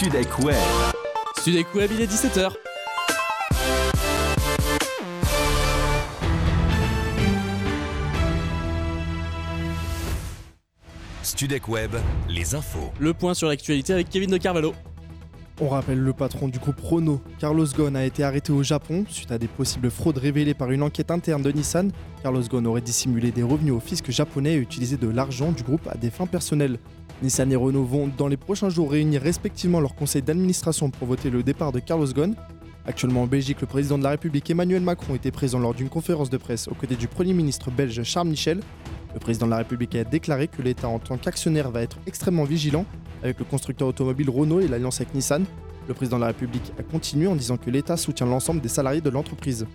Studek Web. Studek Web, il est 17h. Studek Web, les infos. Le point sur l'actualité avec Kevin de Carvalho. On rappelle le patron du groupe Renault, Carlos Ghosn, a été arrêté au Japon suite à des possibles fraudes révélées par une enquête interne de Nissan. Carlos Ghosn aurait dissimulé des revenus au fisc japonais et utilisé de l'argent du groupe à des fins personnelles. Nissan et Renault vont dans les prochains jours réunir respectivement leur conseil d'administration pour voter le départ de Carlos Ghosn. Actuellement en Belgique, le président de la République Emmanuel Macron était présent lors d'une conférence de presse aux côtés du Premier ministre belge Charles Michel. Le président de la République a déclaré que l'État en tant qu'actionnaire va être extrêmement vigilant avec le constructeur automobile Renault et l'alliance avec Nissan. Le président de la République a continué en disant que l'État soutient l'ensemble des salariés de l'entreprise.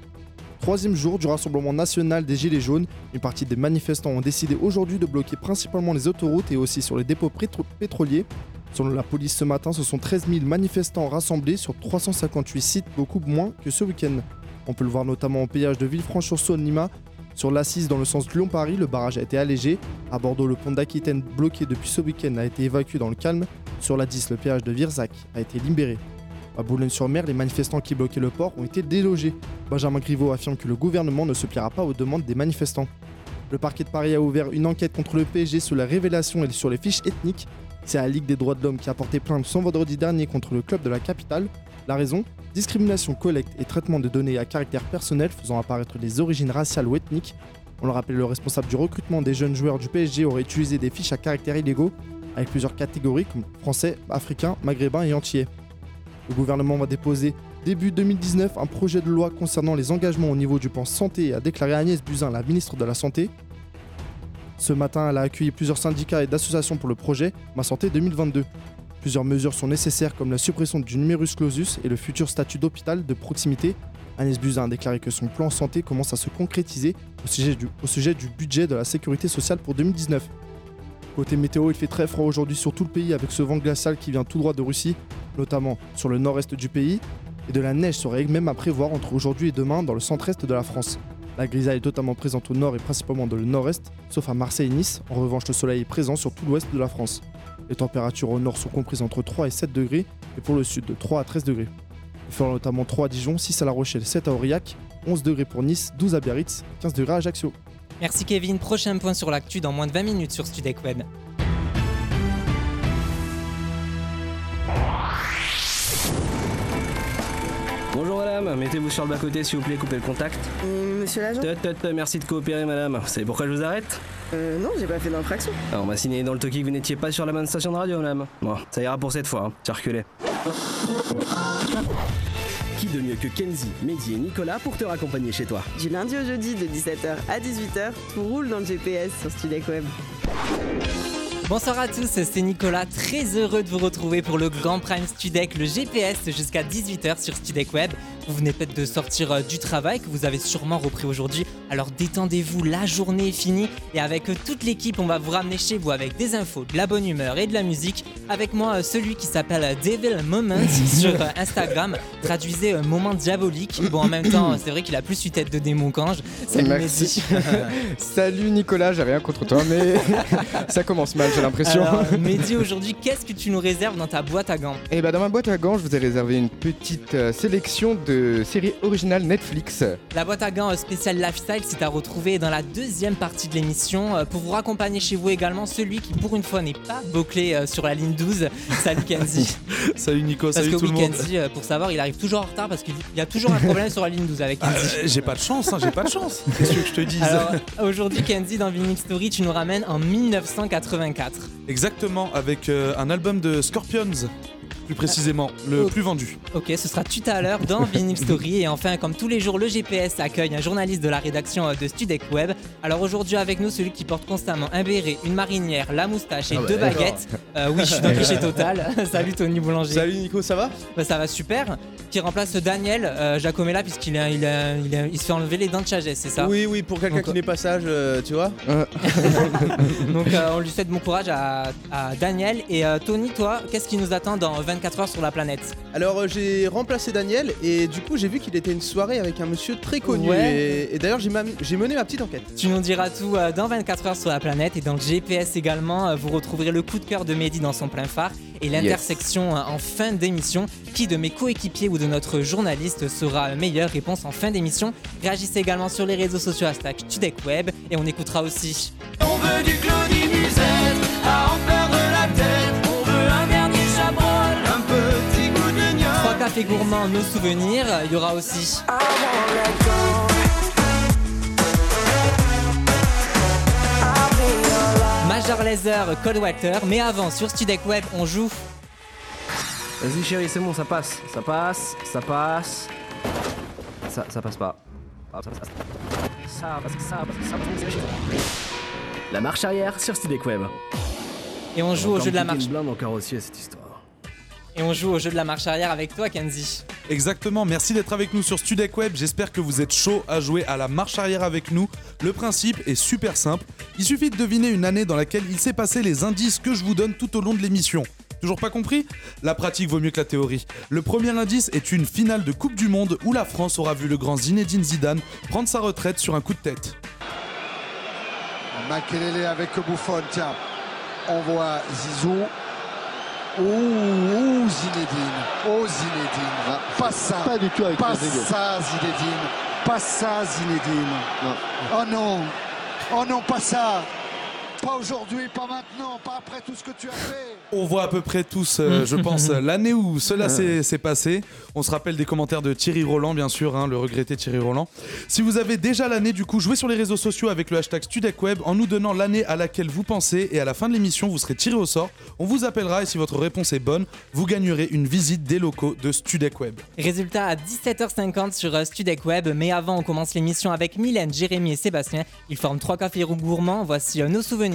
Troisième jour du Rassemblement national des Gilets jaunes, une partie des manifestants ont décidé aujourd'hui de bloquer principalement les autoroutes et aussi sur les dépôts pétroliers. Selon la police ce matin, ce sont 13 000 manifestants rassemblés sur 358 sites, beaucoup moins que ce week-end. On peut le voir notamment au péage de Villefranche-sur-Saône-Lima. Sur l'Assise dans le sens Lyon-Paris, le barrage a été allégé. À Bordeaux, le pont d'Aquitaine bloqué depuis ce week-end a été évacué dans le calme. Sur la 10, le péage de Virzac a été libéré. À Boulogne-sur-Mer, les manifestants qui bloquaient le port ont été délogés. Benjamin Griveaux affirme que le gouvernement ne se pliera pas aux demandes des manifestants. Le parquet de Paris a ouvert une enquête contre le PSG sur la révélation et sur les fiches ethniques. C'est la Ligue des droits de l'homme qui a porté plainte son vendredi dernier contre le club de la capitale. La raison Discrimination, collecte et traitement de données à caractère personnel faisant apparaître des origines raciales ou ethniques. On le rappelle, le responsable du recrutement des jeunes joueurs du PSG aurait utilisé des fiches à caractère illégaux avec plusieurs catégories comme français, africains, maghrébins et entiers. Le gouvernement va déposer début 2019 un projet de loi concernant les engagements au niveau du plan santé, a déclaré Agnès Buzyn, la ministre de la Santé. Ce matin, elle a accueilli plusieurs syndicats et d'associations pour le projet Ma Santé 2022. Plusieurs mesures sont nécessaires comme la suppression du numerus clausus et le futur statut d'hôpital de proximité. Agnès Buzyn a déclaré que son plan santé commence à se concrétiser au sujet du, au sujet du budget de la sécurité sociale pour 2019. Côté météo, il fait très froid aujourd'hui sur tout le pays avec ce vent glacial qui vient tout droit de Russie, notamment sur le nord-est du pays, et de la neige serait même à prévoir entre aujourd'hui et demain dans le centre-est de la France. La grisaille est totalement présente au nord et principalement dans le nord-est, sauf à Marseille et Nice. En revanche, le soleil est présent sur tout l'ouest de la France. Les températures au nord sont comprises entre 3 et 7 degrés, et pour le sud de 3 à 13 degrés. Il fera notamment 3 à Dijon, 6 à La Rochelle, 7 à Aurillac, 11 degrés pour Nice, 12 à Biarritz, 15 degrés à Ajaccio. Merci Kevin, prochain point sur l'actu dans moins de 20 minutes sur Studek Web. Bonjour madame, mettez-vous sur le bas-côté s'il vous plaît, coupez le contact. Euh, monsieur l'agent Tut, tut, tut, merci de coopérer madame. Vous savez pourquoi je vous arrête? Euh, Non, j'ai pas fait d'infraction. Alors, On m'a signé dans le toki que vous n'étiez pas sur la bonne station de radio madame. Bon, ça ira pour cette fois, hein. circulez. Qui de mieux que Kenzie, Mehdi et Nicolas pour te raccompagner chez toi? Du lundi au jeudi de 17h à 18h, tout roule dans le GPS sur Studek Web. Bonsoir à tous, c'est Nicolas, très heureux de vous retrouver pour le Grand Prime Studek, le GPS jusqu'à 18h sur Studek Web. Vous venez peut-être de sortir euh, du travail que vous avez sûrement repris aujourd'hui, alors détendez-vous, la journée est finie et avec euh, toute l'équipe on va vous ramener chez vous avec des infos, de la bonne humeur et de la musique. Avec moi euh, celui qui s'appelle Devil Moment sur Instagram, traduisez moment diabolique. Bon en même temps c'est vrai qu'il a plus une tête de démon qu'ange. Salut Merci. Salut Nicolas, j'ai rien contre toi, mais ça commence mal, j'ai l'impression. Mehdi aujourd'hui qu'est-ce que tu nous réserves dans ta boîte à gants? Et bah dans ma boîte à gants, je vous ai réservé une petite euh, sélection de séries originales Netflix. La boîte à gants spéciale Lifestyle, c'est à retrouver dans la deuxième partie de l'émission. Euh, Pour vous raccompagner chez vous également, celui qui pour une fois n'est pas bouclé euh, sur la ligne 12. Salut Kenzie. Salut Nico, Parce salut que tout oui, le monde. Kenzie, euh, pour savoir, il arrive toujours en retard parce qu'il y a toujours un problème sur la ligne 12 avec Kenzie. Euh, j'ai pas de chance, hein, j'ai pas de chance. Qu'est-ce que je te dise Alors aujourd'hui Kenzie dans Vinyl Story tu nous ramènes en 1984. Exactement, avec euh, un album de Scorpions, plus précisément, le plus vendu. Ok, ce sera tout à l'heure dans Vinyl Story. Et enfin, comme tous les jours, le GPS accueille un journaliste de la rédaction euh, de Studek Web. Alors aujourd'hui, avec nous, celui qui porte constamment un béret, une marinière, la moustache et Ah bah, deux baguettes. Euh, oui, je suis dans le cliché total. Salut Tony Boulanger. Salut Nico, ça va? Bah, ça va super. Qui remplace Daniel euh, Jacomella, puisqu'il a- il a- il a- il se fait enlever les dents de sagesse, c'est ça? Oui, oui, pour quelqu'un Donc, qui n'est pas sage, euh, tu vois. Donc euh, on lui souhaite bon courage à, à Daniel. Et euh, Tony, toi, qu'est-ce qui nous attend dans 20 24 heures sur la planète Alors euh, j'ai remplacé Daniel et du coup j'ai vu qu'il était une soirée avec un monsieur très connu Ouais. et, et d'ailleurs j'ai mené ma petite enquête. Tu nous diras tout euh, dans 24 heures sur la planète et dans le GPS également, euh, vous retrouverez le coup de cœur de Mehdi dans son plein phare et l'intersection en fin d'émission. Qui de mes coéquipiers ou de notre journaliste sera meilleure Réponse en fin d'émission. Réagissez également sur les réseaux sociaux hashtag StudecWeb et on écoutera aussi. On veut du Claudie Musette, à en cafés gourmands, nos souvenirs. Il y aura aussi Major Laser, Cold Water. Mais avant, sur Studek Web, on joue. Vas-y chérie, c'est bon, ça passe. Ça passe, ça passe. Ça, ça passe pas. Ça. La marche arrière sur Studek Web. Et on joue au jeu de la marche. Une blinde en carrossier cette histoire. Et on joue au jeu de la marche arrière avec toi, Kenzie. Exactement, merci d'être avec nous sur Studek Web. J'espère que vous êtes chaud à jouer à la marche arrière avec nous. Le principe est super simple. Il suffit de deviner une année dans laquelle il s'est passé les indices que je vous donne tout au long de l'émission. Toujours pas compris? La pratique vaut mieux que la théorie. Le premier indice est une finale de Coupe du Monde où la France aura vu le grand Zinedine Zidane prendre sa retraite sur un coup de tête. Makelele avec Bouffon, tiens. On voit Zizou. Ouh, ouh, Zinedine. Oh, Zinedine. Pas ça. Pas du tout avec Pas ça, Zinedine. Pas ça, Zinedine. Oh non. Oh non, pas ça. Pas aujourd'hui, pas maintenant, pas après tout ce que tu as fait. On voit à peu près tous, euh, je pense, l'année où cela s'est passé. On se rappelle des commentaires de Thierry Roland, bien sûr, hein, le regretté Thierry Roland. Si vous avez déjà l'année, du coup, jouez sur les réseaux sociaux avec le hashtag StudecWeb en nous donnant l'année à laquelle vous pensez et à la fin de l'émission, vous serez tiré au sort. On vous appellera et si votre réponse est bonne, vous gagnerez une visite des locaux de StudecWeb. Résultat à 17h50 sur euh, Studek Web. Mais avant, on commence l'émission avec Mylène, Jérémy et Sébastien. Ils forment trois cafés roux gourmands. Voici euh, nos souvenirs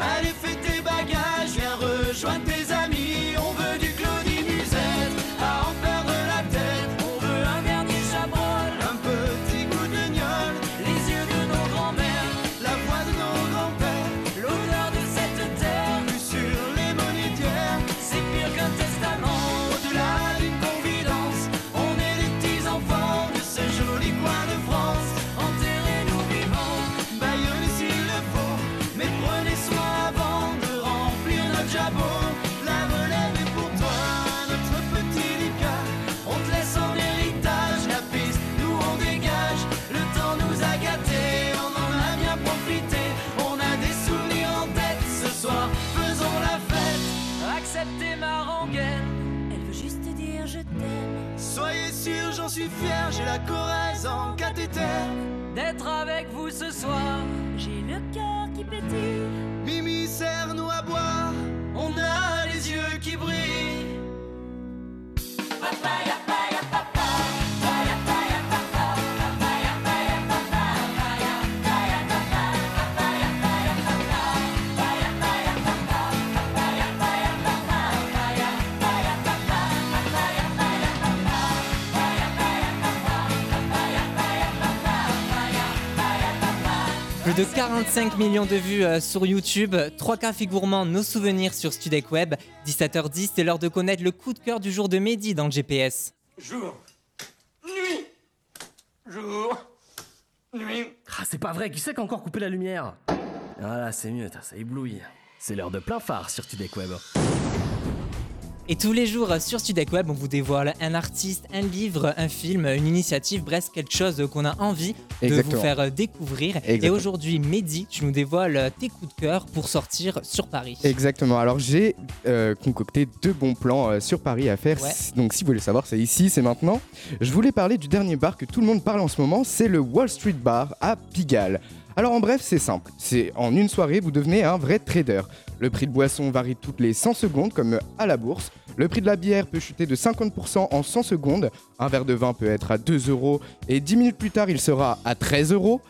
Allez, fais tes bagages, viens rejoindre tes amis. Suis fier, j'ai la Corrèze en cathéter. D'être avec vous ce soir, j'ai le cœur qui pétille. Mimi, serre-nous à boire, on a les yeux qui brillent. De 45 millions de vues euh, sur YouTube, 3 cafés gourmands, nos souvenirs sur Studek Web. 17h10, c'est l'heure de connaître le coup de cœur du jour de Mehdi dans le GPS. Jour, nuit, jour, nuit. Ah, c'est pas vrai, qui c'est qui a encore coupé la lumière? Voilà, c'est mieux, ça éblouit. C'est l'heure de plein phare sur Studek Web. Et tous les jours euh, sur Studek Web, on vous dévoile un artiste, un livre, un film, une initiative, bref, quelque chose qu'on a envie de Exactement. vous faire euh, découvrir. Et aujourd'hui, Mehdi, tu nous dévoiles euh, tes coups de cœur pour sortir sur Paris. Exactement. Alors j'ai euh, concocté deux bons plans euh, sur Paris à faire. Ouais. Donc si vous voulez savoir, c'est ici, c'est maintenant. Je voulais parler du dernier bar que tout le monde parle en ce moment, c'est le Wall Street Bar à Pigalle. Alors en bref, c'est simple. C'est en une soirée, vous devenez un vrai trader. Le prix de boisson varie toutes les 100 secondes comme à la bourse. Le prix de la bière peut chuter de 50% en 100 secondes. Un verre de vin peut être à 2 euros et 10 minutes plus tard, il sera à 13 euros.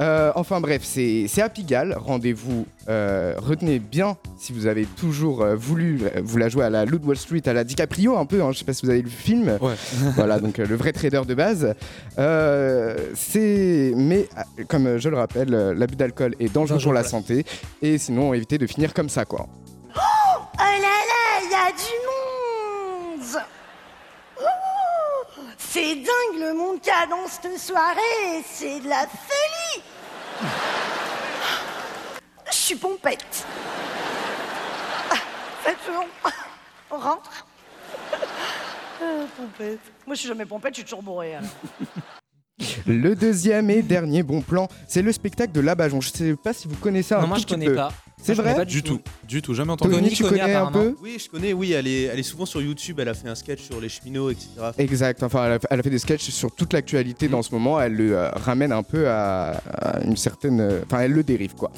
Euh, enfin bref, c'est c'est à Pigalle. Rendez-vous, euh, retenez bien si vous avez toujours euh, voulu euh, vous la jouer à la Loot Wall Street, à la DiCaprio un peu. hein, je sais pas si vous avez vu le film. Ouais. voilà, donc euh, le vrai trader de base. Euh, c'est, mais euh, comme je le rappelle, l'abus d'alcool est dangereux pour la santé et sinon évitez de finir comme ça quoi. Oh là là, il y a du monde Oh, C'est dingue le monde qu'il y a dans cette soirée, c'est de la folie Je suis pompette. Ah, Faites bon. On rentre Euh, Pompette. Moi je suis jamais pompette, je suis toujours bourrée. alors. Le deuxième et dernier bon plan, c'est le spectacle de Labajon. Je sais pas si vous connaissez un Non, moi, tout je petit connais peu. pas. C'est vrai pas Du tout, du tout, jamais entendu. Tony, tu connais un peu Oui, je connais, oui, elle est, elle est souvent sur YouTube, elle a fait un sketch sur les cheminots, etc. Exact, enfin elle a, elle a fait des sketchs sur toute l'actualité dans ce moment, elle le euh, ramène un peu à, à une certaine... euh, Enfin elle le dérive quoi.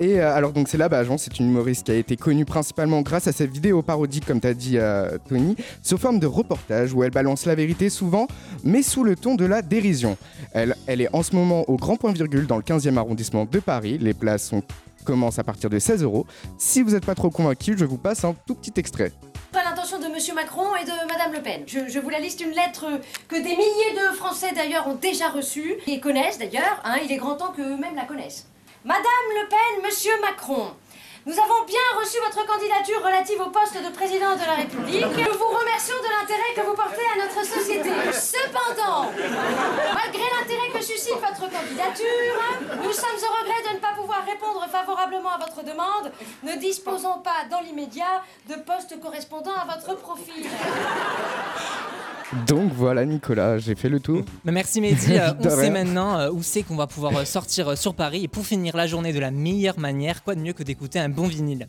Et euh, alors donc c'est là, Bajon, c'est une humoriste qui a été connue principalement grâce à ses vidéos parodiques comme t'as dit euh, Tony, sous forme de reportage où elle balance la vérité souvent, mais sous le ton de la dérision. Elle, elle est en ce moment au grand point virgule dans le 15e arrondissement de Paris, les places sont commencent à partir de 16 euros. Si vous n'êtes pas trop convaincu, je vous passe un tout petit extrait. Pas l'intention de Monsieur Macron et de Madame Le Pen. Je, vous la liste une lettre que des milliers de Français d'ailleurs ont déjà reçue et connaissent d'ailleurs. Hein, il est grand temps qu'eux-mêmes la connaissent. Madame Le Pen, Monsieur Macron. Nous avons bien reçu votre candidature relative au poste de président de la République. Nous vous remercions de l'intérêt que vous portez à notre société. Cependant, malgré l'intérêt que suscite votre candidature, nous sommes au regret de ne pas pouvoir répondre favorablement à votre demande, ne disposant pas dans l'immédiat de postes correspondant à votre profil. Donc voilà Nicolas, j'ai fait le tour. Bah, merci Mehdi, Euh, on sait maintenant euh, où c'est qu'on va pouvoir euh, sortir euh, sur Paris et pour finir la journée de la meilleure manière, quoi de mieux que d'écouter un bon vinyle?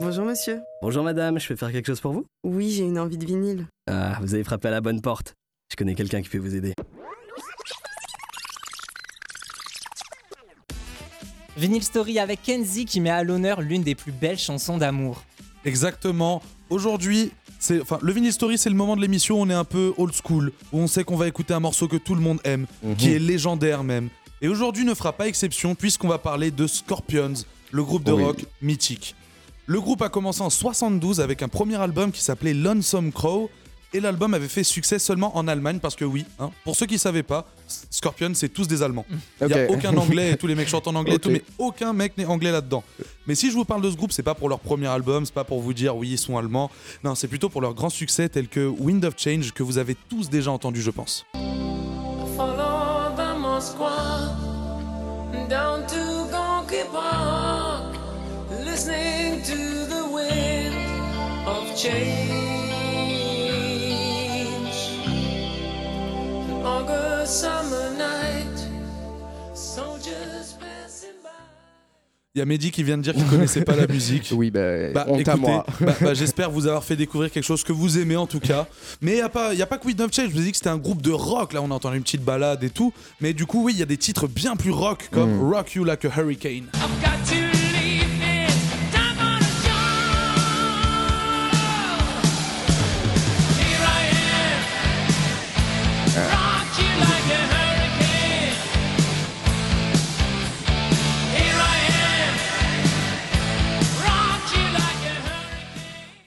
Bonjour monsieur. Bonjour madame, je peux faire quelque chose pour vous? Oui, j'ai une envie de vinyle. Ah, vous avez frappé à la bonne porte. Je connais quelqu'un qui peut vous aider. Vinyl Story avec Kenzie qui met à l'honneur l'une des plus belles chansons d'amour. Exactement. Aujourd'hui, c'est, enfin, le Vinyl Story, c'est le moment de l'émission où on est un peu old school, où on sait qu'on va écouter un morceau que tout le monde aime, qui est légendaire même. Et aujourd'hui ne fera pas exception puisqu'on va parler de Scorpions, le groupe de Oui. rock mythique. Le groupe a commencé en 72 avec un premier album qui s'appelait Lonesome Crow. Et l'album avait fait succès seulement en Allemagne parce que oui, hein, pour ceux qui savaient pas, Scorpions c'est tous des Allemands. Il n'y a aucun anglais et tous les mecs chantent en anglais et tout, mais aucun mec n'est anglais là-dedans. Mais si je vous parle de ce groupe, c'est pas pour leur premier album, c'est pas pour vous dire oui ils sont allemands. Non, c'est plutôt pour leur grand succès tel que Wind of Change que vous avez tous déjà entendu, je pense. Follow the Moskwa down to Gonky Park, listening to the wind of change. Il y a Mehdi qui vient de dire qu'il connaissait pas la musique. Oui, bah, Bah, honte à écoutez, moi. bah, bah, j'espère vous avoir fait découvrir quelque chose que vous aimez en tout cas. Mais il n'y a, pas- y a pas que of Change, je vous ai dit que c'était un groupe de rock, là on a entendu une petite balade et tout. Mais du coup, oui, il y a des titres bien plus rock comme Mm. Rock You Like a Hurricane. Got to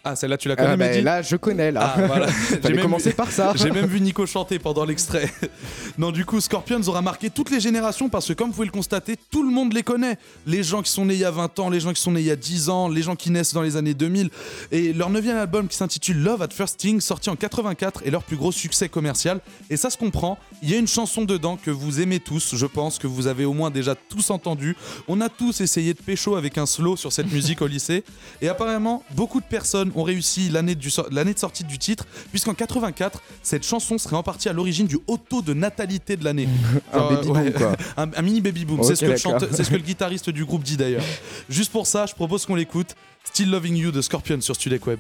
Ah, celle-là, tu la connais, Ah, bah, Mehdi là, je connais, là. Ah, voilà. J'ai vu- par ça. J'ai même vu Nico chanter pendant l'extrait. non, du coup, Scorpions aura marqué toutes les générations parce que, comme vous pouvez le constater, tout le monde les connaît. Les gens qui sont nés il y a 20 ans, les gens qui sont nés il y a 10 ans, les gens qui naissent dans les années 2000. Et leur neuvième album qui s'intitule Love at First Sting, sorti en 84, est leur plus gros succès commercial. Et ça se comprend. Il y a une chanson dedans que vous aimez tous, je pense, que vous avez au moins déjà tous entendu. On a tous essayé de pécho avec un slow sur cette musique au lycée. Et apparemment, beaucoup de personnes ont réussi l'année du so- l'année de sortie du titre, puisqu'en 84, cette chanson serait en partie à l'origine du haut taux de natalité de l'année. Un baby boom, quoi. Un, un mini baby boom. Ok, c'est ce, que le d'accord. chante- c'est ce que le guitariste du groupe dit d'ailleurs. Juste pour ça, je propose qu'on l'écoute. Still Loving You de Scorpion sur Studek Web.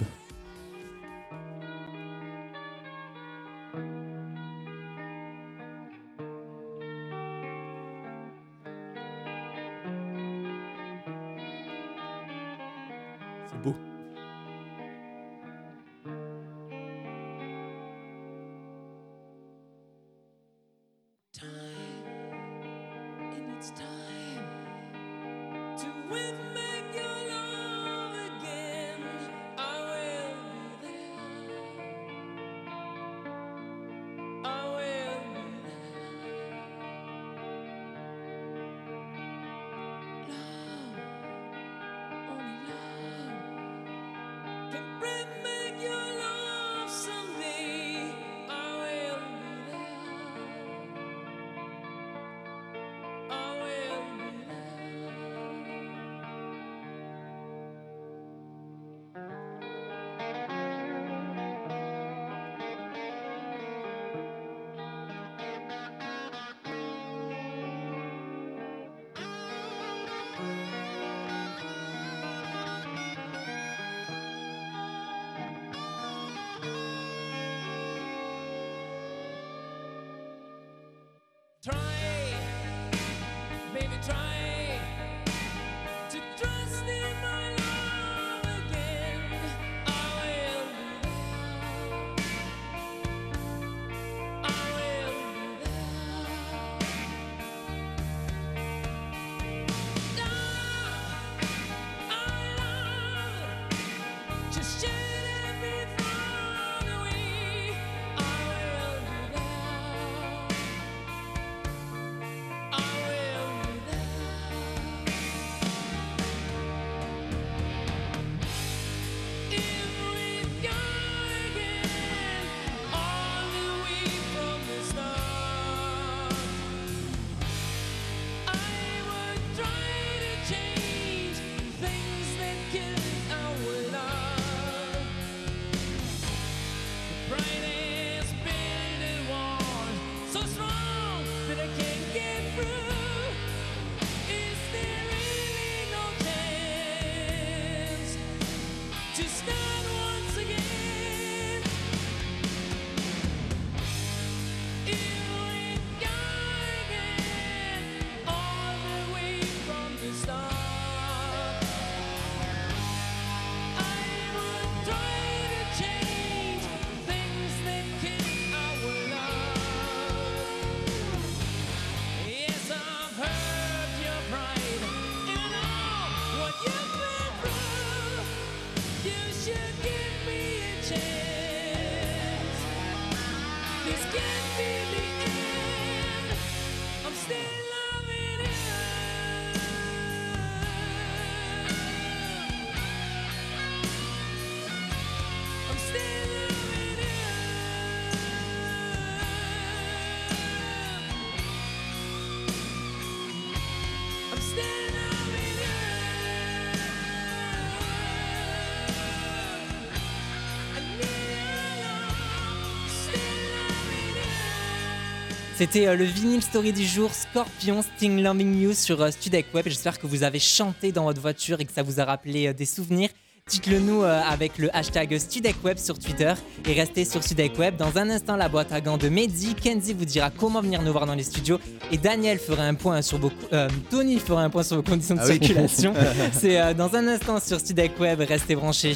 C'était euh, le vinyle story du jour Scorpion Sting Loving You sur euh, Studek Web. J'espère que vous avez chanté dans votre voiture et que ça vous a rappelé euh, des souvenirs. Dites-le nous euh, avec le hashtag StudekWeb sur Twitter et restez sur StudekWeb. Dans un instant, la boîte à gants de Mehdi. Kenzie vous dira comment venir nous voir dans les studios et Daniel fera un point sur vos, euh, Tony fera un point sur vos conditions de Ah oui. circulation. C'est euh, dans un instant sur StudekWeb. Restez branchés.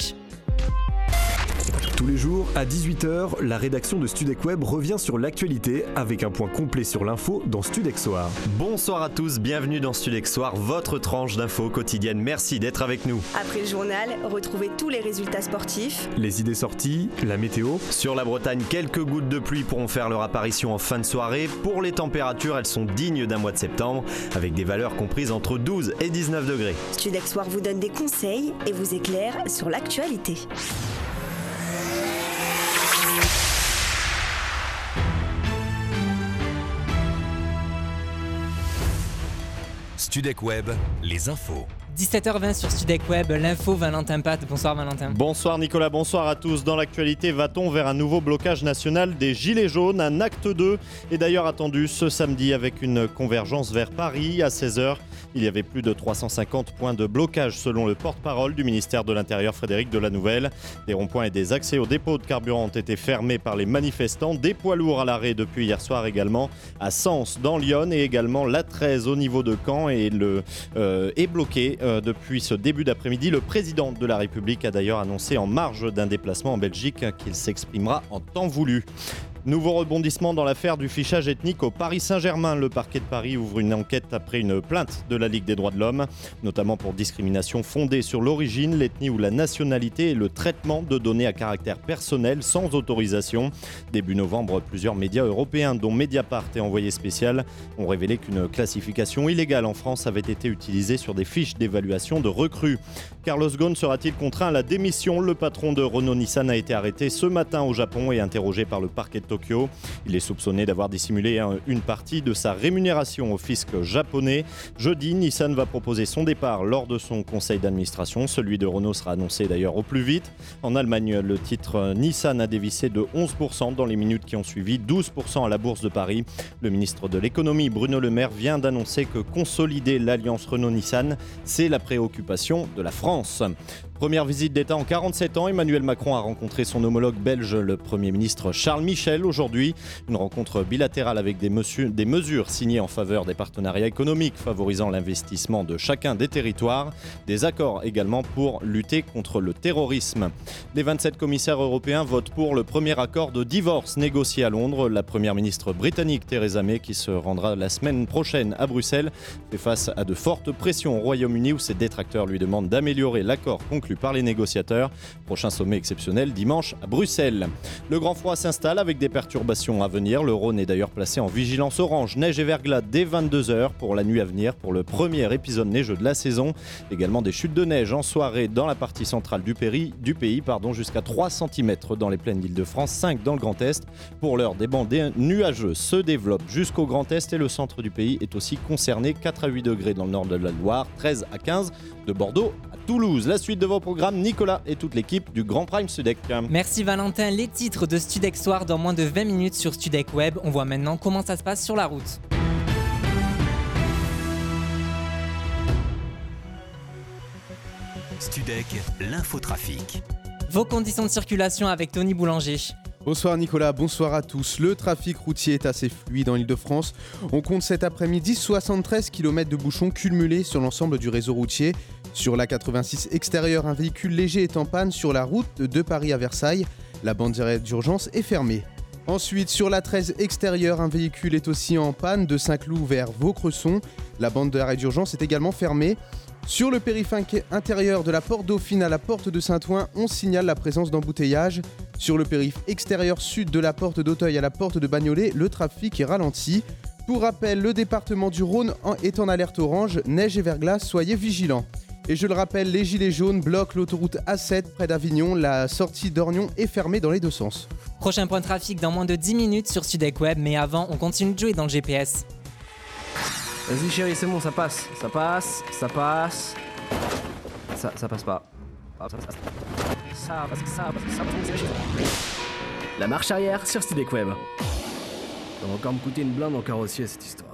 Tous les jours, à 18h, la rédaction de Studec Web revient sur l'actualité avec un point complet sur l'info dans Studec Soir. Bonsoir à tous, bienvenue dans Studex Soir, votre tranche d'infos quotidienne. Merci d'être avec nous. Après le journal, retrouvez tous les résultats sportifs. Les idées sorties, la météo. Sur la Bretagne, quelques gouttes de pluie pourront faire leur apparition en fin de soirée. Pour les températures, elles sont dignes d'un mois de septembre, avec des valeurs comprises entre 12 et 19 degrés. Studex Soir vous donne des conseils et vous éclaire sur l'actualité. Studec Web, les infos. 17h20 sur Studec Web, l'info Valentin Pat. Bonsoir Valentin. Bonsoir Nicolas, bonsoir à tous. Dans l'actualité, va-t-on vers un nouveau blocage national des Gilets jaunes? Un acte 2 est d'ailleurs attendu ce samedi avec une convergence vers Paris à 16h. Il y avait plus de 350 points de blocage selon le porte-parole du ministère de l'Intérieur Frédéric Delanouvelle. Des ronds-points et des accès aux dépôts de carburant ont été fermés par les manifestants. Des poids lourds à l'arrêt depuis hier soir également à Sens dans Lyon et également l'A13 au niveau de Caen euh, est bloqué euh, depuis ce début d'après-midi. Le président de la République a d'ailleurs annoncé en marge d'un déplacement en Belgique qu'il s'exprimera en temps voulu. Nouveau rebondissement dans l'affaire du fichage ethnique au Paris Saint-Germain. Le parquet de Paris ouvre une enquête après une plainte de la Ligue des droits de l'homme, notamment pour discrimination fondée sur l'origine, l'ethnie ou la nationalité et le traitement de données à caractère personnel sans autorisation. Début novembre, plusieurs médias européens, dont Mediapart et Envoyé spécial, ont révélé qu'une classification illégale en France avait été utilisée sur des fiches d'évaluation de recrues. Carlos Ghosn sera-t-il contraint à la démission? Le patron de Renault-Nissan a été arrêté ce matin au Japon et interrogé par le parquet de Tokyo. Il est soupçonné d'avoir dissimulé un- une partie de sa rémunération au fisc japonais. Jeudi, Nissan va proposer son départ lors de son conseil d'administration. Celui de Renault sera annoncé d'ailleurs au plus vite. En Allemagne, le titre Nissan a dévissé de 11% dans les minutes qui ont suivi, 12% à la bourse de Paris. Le ministre de l'économie, Bruno Le Maire, vient d'annoncer que consolider l'alliance Renault-Nissan, c'est la préoccupation de la France. Première visite d'État en 47 ans, Emmanuel Macron a rencontré son homologue belge, le Premier ministre Charles Michel, aujourd'hui. Une rencontre bilatérale avec des, mesures- signées en faveur des partenariats économiques favorisant l'investissement de chacun des territoires. Des accords également pour lutter contre le terrorisme. Les 27 commissaires européens votent pour le premier accord de divorce négocié à Londres. La Première ministre britannique Theresa May, qui se rendra la semaine prochaine à Bruxelles, fait face à de fortes pressions au Royaume-Uni où ses détracteurs lui demandent d'améliorer l'accord conclu par les négociateurs. Prochain sommet exceptionnel dimanche à Bruxelles. Le grand froid s'installe avec des perturbations à venir. Le Rhône est d'ailleurs placé en vigilance orange, neige et verglas dès 22h pour la nuit à venir pour le premier épisode neigeux de la saison. Également des chutes de neige en soirée dans la partie centrale du, du pays, pardon, jusqu'à 3 cm dans les plaines d'Île-de-France, 5 dans le Grand Est. Pour l'heure, des dé- nuageux se développent jusqu'au Grand Est et le centre du pays est aussi concerné. 4 à 8 degrés dans le nord de la Loire, 13 à 15 de Bordeaux à Toulouse. La suite de vos programmes, Nicolas et toute l'équipe du Grand Prime Sudec. Merci Valentin, les titres de Studec Soir dans moins de 20 minutes sur Studec Web. On voit maintenant comment ça se passe sur la route. Studec, l'infotrafic. Vos conditions de circulation avec Tony Boulanger. Bonsoir Nicolas, bonsoir à tous. Le trafic routier est assez fluide en Ile-de-France. On compte cet après-midi 73 km de bouchons cumulés sur l'ensemble du réseau routier. Sur la 86 extérieure, un véhicule léger est en panne sur la route de Paris à Versailles. La bande d'arrêt d'urgence est fermée. Ensuite, sur la 13 extérieure, un véhicule est aussi en panne de Saint-Cloud vers Vaucresson. La bande d'arrêt d'urgence est également fermée. Sur le périphérique intérieur de la porte Dauphine à la porte de Saint-Ouen, on signale la présence d'embouteillages. Sur le périph' extérieur sud de la porte d'Auteuil à la porte de Bagnolet, le trafic est ralenti. Pour rappel, le département du Rhône est en alerte orange, neige et verglas, soyez vigilants. Et je le rappelle, les gilets jaunes bloquent l'autoroute A7 près d'Avignon. La sortie d'Ornion est fermée dans les deux sens. Prochain point de trafic dans moins de 10 minutes sur Studec Web, mais avant, on continue de jouer dans le GPS. Vas-y chérie, c'est bon, ça passe. Ça passe, ça passe. Ça, ça passe pas. Ah, Ça, ça, ça passe, ça passe, ça passe. La marche arrière sur Studec Web. Ça va encore me coûter une blinde en carrossier cette histoire.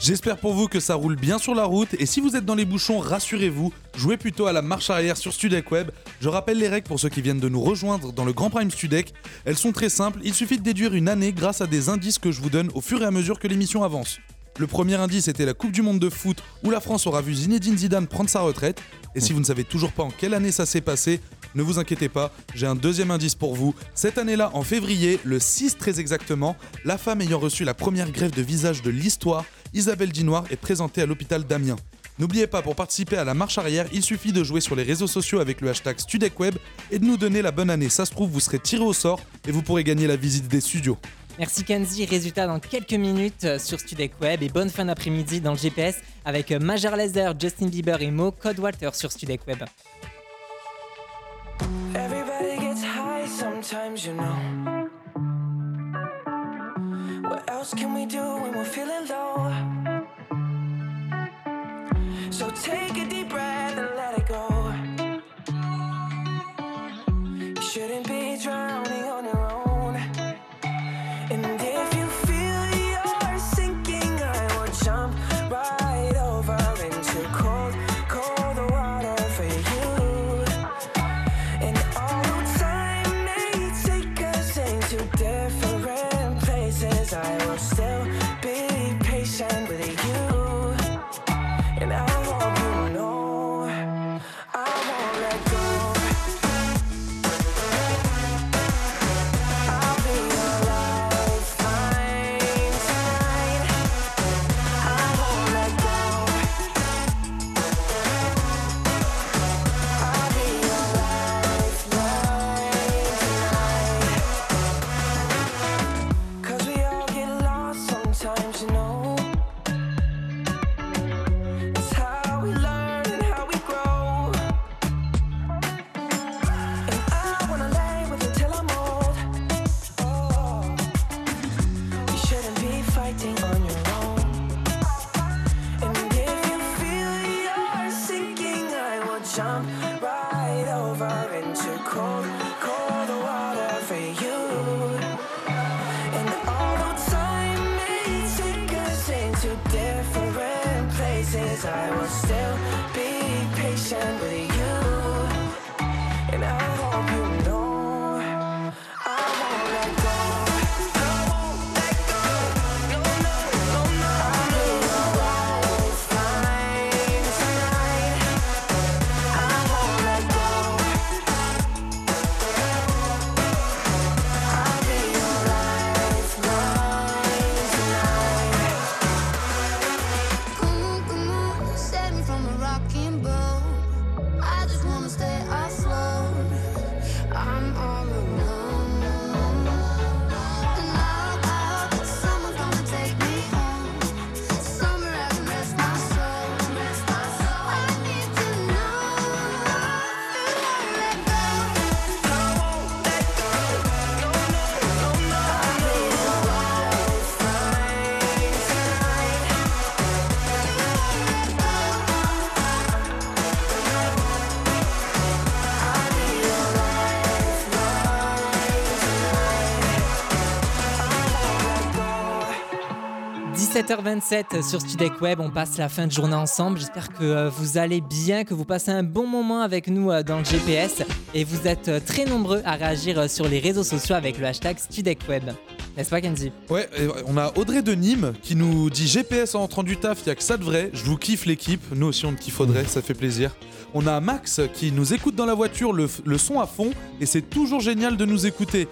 J'espère pour vous que ça roule bien sur la route et si vous êtes dans les bouchons, rassurez-vous, jouez plutôt à la marche arrière sur Studec Web. Je rappelle les règles pour ceux qui viennent de nous rejoindre dans le Grand Prime Studec. Elles sont très simples, il suffit de déduire une année grâce à des indices que je vous donne au fur et à mesure que l'émission avance. Le premier indice était la Coupe du Monde de foot où la France aura vu Zinedine Zidane prendre sa retraite. Et si vous ne savez toujours pas en quelle année ça s'est passé, Ne vous inquiétez pas, j'ai un deuxième indice pour vous. Cette année-là, en février, le 6 très exactement, la femme ayant reçu la première greffe de visage de l'histoire, Isabelle Dinoir, est présentée à l'hôpital d'Amiens. N'oubliez pas, pour participer à la marche arrière, il suffit de jouer sur les réseaux sociaux avec le hashtag StudecWeb et de nous donner la bonne année. Ça se trouve, vous serez tiré au sort et vous pourrez gagner la visite des studios. Merci Kenzie, résultat dans quelques minutes euh, sur Studek Web et bonne fin d'après-midi dans le GPS avec euh, Major Laser, Justin Bieber et Mo Code Walter sur Studek Web. Everybody gets high sometimes, you know. What else can we do when we're feeling low? Jump 7h27 euh, sur Studec Web, on passe la fin de journée ensemble. J'espère que euh, vous allez bien, que vous passez un bon moment avec nous euh, dans le GPS et vous êtes très nombreux à réagir sur les réseaux sociaux avec le hashtag Studec Web. N'est-ce pas Kenzie? Ouais, on a Audrey de Nîmes qui nous dit GPS en rentrant du taf, il n'y a que ça de vrai, je vous kiffe l'équipe, nous aussi on te kiffe Audrey, mm. ça fait plaisir. On a Max qui nous écoute dans la voiture, le son à fond et c'est toujours génial de nous écouter.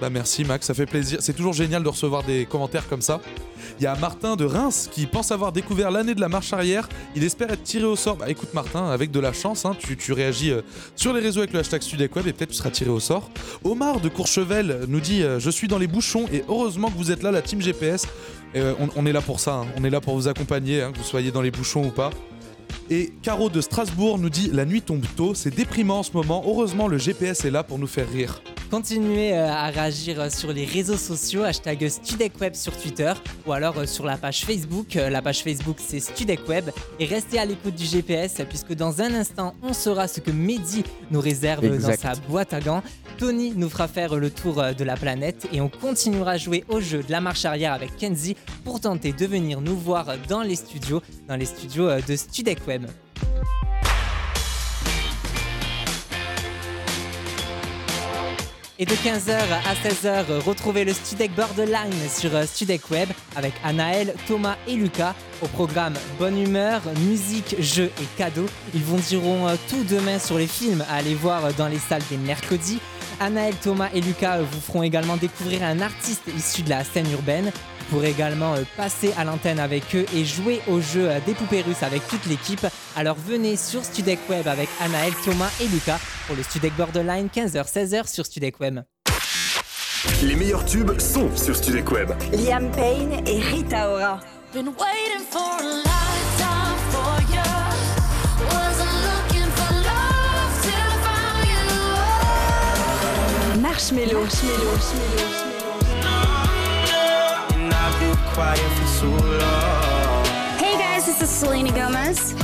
Bah merci Max, ça fait plaisir. C'est toujours génial de recevoir des commentaires comme ça. Il y a Martin de Reims qui pense avoir découvert l'année de la marche arrière. Il espère être tiré au sort. Bah écoute Martin, avec de la chance, hein, tu, tu réagis euh, sur les réseaux avec le hashtag SudecWeb et peut-être tu seras tiré au sort. Omar de Courchevel nous dit euh, Je suis dans les bouchons et heureusement que vous êtes là, la team GPS. Euh, on, on est là pour ça, hein. on est là pour vous accompagner, hein, que vous soyez dans les bouchons ou pas. Et Caro de Strasbourg nous dit La nuit tombe tôt, c'est déprimant en ce moment. Heureusement, le GPS est là pour nous faire rire. Continuez euh, à réagir euh, sur les réseaux sociaux, hashtag StudecWeb sur Twitter ou alors euh, sur la page Facebook. La page Facebook c'est StudecWeb et restez à l'écoute du GPS puisque dans un instant on saura ce que Mehdi nous réserve Exact. dans sa boîte à gants. Tony nous fera faire le tour de la planète et on continuera à jouer au jeu de la marche arrière avec Kenzie pour tenter de venir nous voir dans les studios, dans les studios de StudecWeb. Et de 15h à 16h, retrouvez le Studek Borderline sur euh, Studek Web avec Anaël, Thomas et Lucas. Au programme Bonne humeur, musique, jeux et cadeaux. Ils vous diront euh, tout demain sur les films à aller voir euh, dans les salles des mercredis. Anaël, Thomas et Lucas vous feront également découvrir un artiste issu de la scène urbaine. Vous pourrez également euh, passer à l'antenne avec eux et jouer au jeu euh, des poupées russes avec toute l'équipe. Alors venez sur Studek Web avec Anaël, Thomas et Lucas pour le Studek Borderline 15h-16h sur Studek Web. Les meilleurs tubes sont sur Studek Web. Liam Payne et Rita Ora. Been waiting for a lifetime for you. Wasn't looking for love till I found you. Marshmello. Marshmello. And I've been quiet for so long. Hey guys, this is Selena Gomez.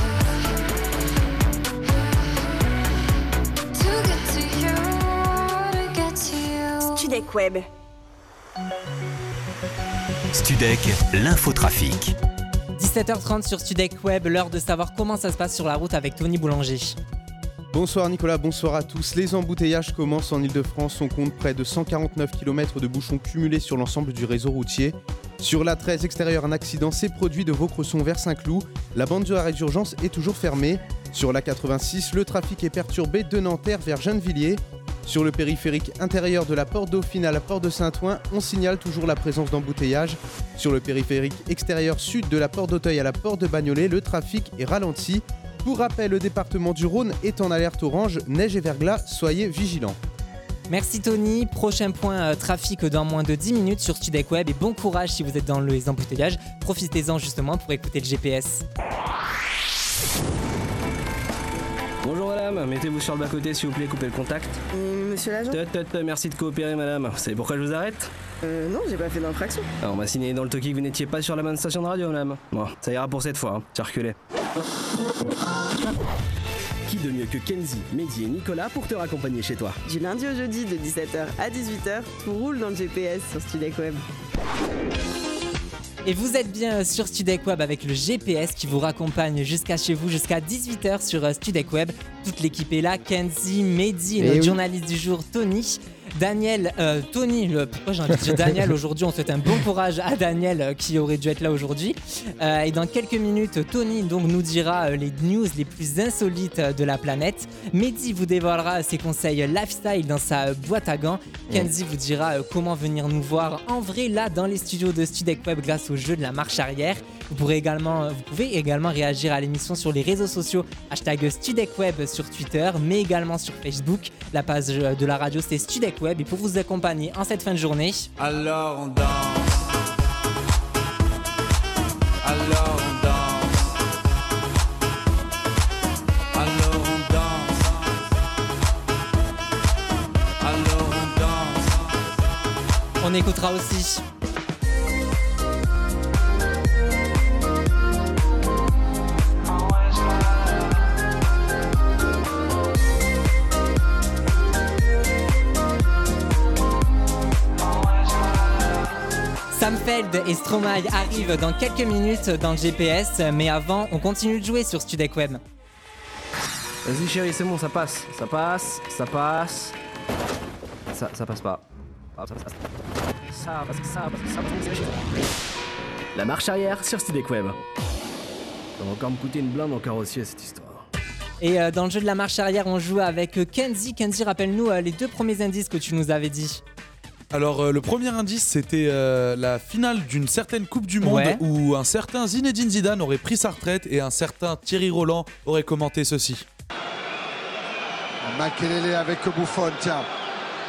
To get to you, to get to you. Studek Web. Studek, l'infotrafic. 17h30 sur Studek Web, l'heure de savoir comment ça se passe sur la route avec Tony Boulanger. Bonsoir Nicolas, bonsoir à tous. Les embouteillages commencent en Ile-de-France. On compte près de 149 km de bouchons cumulés sur l'ensemble du réseau routier. Sur la 13 extérieure, un accident s'est produit de Vaucresson vers Saint-Cloud. La bande de arrêt d'urgence est toujours fermée. Sur la 86, le trafic est perturbé de Nanterre vers Gennevilliers. Sur le périphérique intérieur de la porte Dauphine à la porte de Saint-Ouen, on signale toujours la présence d'embouteillages. Sur le périphérique extérieur sud de la porte d'Auteuil à la porte de Bagnolet, le trafic est ralenti. Pour rappel, le département du Rhône est en alerte orange, neige et verglas, soyez vigilants. Merci Tony. Prochain point euh, trafic dans moins de 10 minutes sur Studek Web et bon courage si vous êtes dans les embouteillages. Profitez-en justement pour écouter le GPS. Bonjour madame, mettez-vous sur le bas-côté s'il vous plaît, coupez le contact. Monsieur l'agent Tut, tut, tut, merci de coopérer madame. Vous savez pourquoi je vous arrête? Euh, non, j'ai pas fait d'infraction. Alors, on m'a signé dans le toki que vous n'étiez pas sur la bonne station de radio madame. Bon, ça ira pour cette fois, hein. circulez. Qui de mieux que Kenzie, Mehdi et Nicolas pour te raccompagner chez toi Du lundi au jeudi de 17h à 18h, tout roule dans le GPS sur Studek Web. Et vous êtes bien sur Studek Web avec le GPS qui vous raccompagne jusqu'à chez vous, jusqu'à 18h sur euh, Studek Web. Toute l'équipe est là, Kenzie, Mehdi, Eh notre oui. journaliste du jour, Tony. Daniel, euh, Tony, le, pourquoi j'ai envie de dire Daniel aujourd'hui On souhaite un bon courage à Daniel euh, qui aurait dû être là aujourd'hui. Euh, et dans quelques minutes, Tony donc nous dira les news les plus insolites de la planète. Mehdi vous dévoilera ses conseils lifestyle dans sa boîte à gants. Kenzie vous dira comment venir nous voir en vrai là dans les studios de Studek Web grâce au jeu de la marche arrière. Vous, pourrez également, vous pouvez également réagir à l'émission sur les réseaux sociaux, hashtag Studek Web sur Twitter, mais également sur Facebook. La page euh, de la radio c'est Studek Web et pour vous accompagner en cette fin de journée, Alors on danse. Alors on danse. Alors on danse. Alors on danse. on écoutera aussi Et Stromae arrivent dans quelques minutes dans le GPS, mais avant, on continue de jouer sur Studek Web. Vas-y chérie, c'est bon, ça passe. Ça passe, ça passe. Ça, ça passe pas. La marche arrière sur Studek Web. Ça va encore me coûter une blinde en carrossier cette histoire. Et euh, dans le jeu de la marche arrière, on joue avec euh, Kenzie. Kenzie, rappelle-nous euh, les deux premiers indices que tu nous avais dit. Alors euh, le premier indice c'était euh, la finale d'une certaine Coupe du Monde Ouais. où un certain Zinedine Zidane aurait pris sa retraite et un certain Thierry Roland aurait commenté ceci. Makelele avec Buffon, tiens.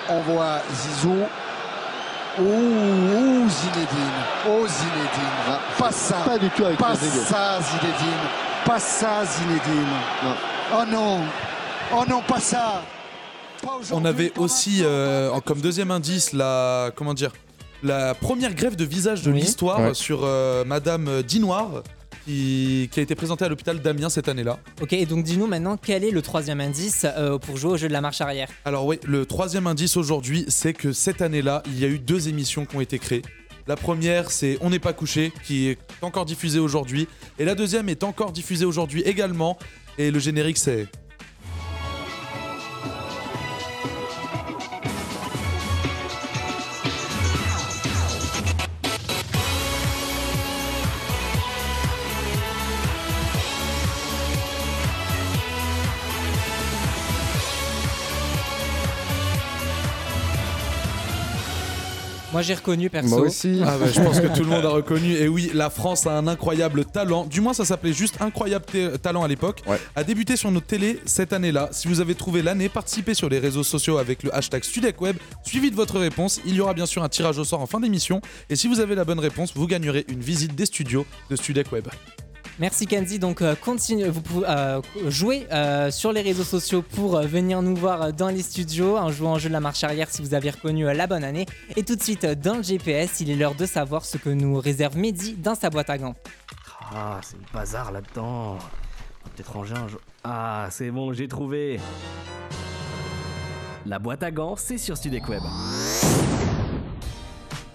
On voit Zizou. Ouh, ouh, Zinedine. Oh, Zinedine. Pas ça. Pas du tout avec Pas ça, Zinedine. Pas ça, Zinedine. Oh non. Oh non, pas ça. On avait aussi euh, comme deuxième indice la comment dire la première greffe de visage de Oui. l'histoire Ouais. sur euh, Madame Dinoir qui, qui a été présentée à l'hôpital d'Amiens cette année-là. Ok, et donc dis-nous maintenant quel est le troisième indice euh, pour jouer au jeu de la marche arrière? Alors oui, le troisième indice aujourd'hui, c'est que cette année-là, il y a eu deux émissions qui ont été créées. La première, c'est On n'est pas couché, qui est encore diffusée aujourd'hui. Et la deuxième est encore diffusée aujourd'hui également. Et le générique, c'est... Moi j'ai reconnu perso. Moi aussi. Ah bah, je pense que tout le monde a reconnu. Et oui, la France a un incroyable talent. Du moins, ça s'appelait juste incroyable talent à l'époque. A débuté sur nos télés cette année-là. Si vous avez trouvé l'année, participez sur les réseaux sociaux avec le hashtag StudecWeb. Suivi de votre réponse, il y aura bien sûr un tirage au sort en fin d'émission. Et si vous avez la bonne réponse, vous gagnerez une visite des studios de StudecWeb. Merci Kenzie, donc euh, continue, vous pouvez euh, jouer euh, sur les réseaux sociaux pour venir nous voir dans les studios en jouant au jeu de la marche arrière si vous avez reconnu la bonne année. Et tout de suite dans le GPS, il est l'heure de savoir ce que nous réserve Mehdi dans sa boîte à gants. Ah, c'est le bazar là-dedans. Peut-être ranger un jour. Ah, c'est bon, j'ai trouvé. La boîte à gants, c'est sur StudecWeb.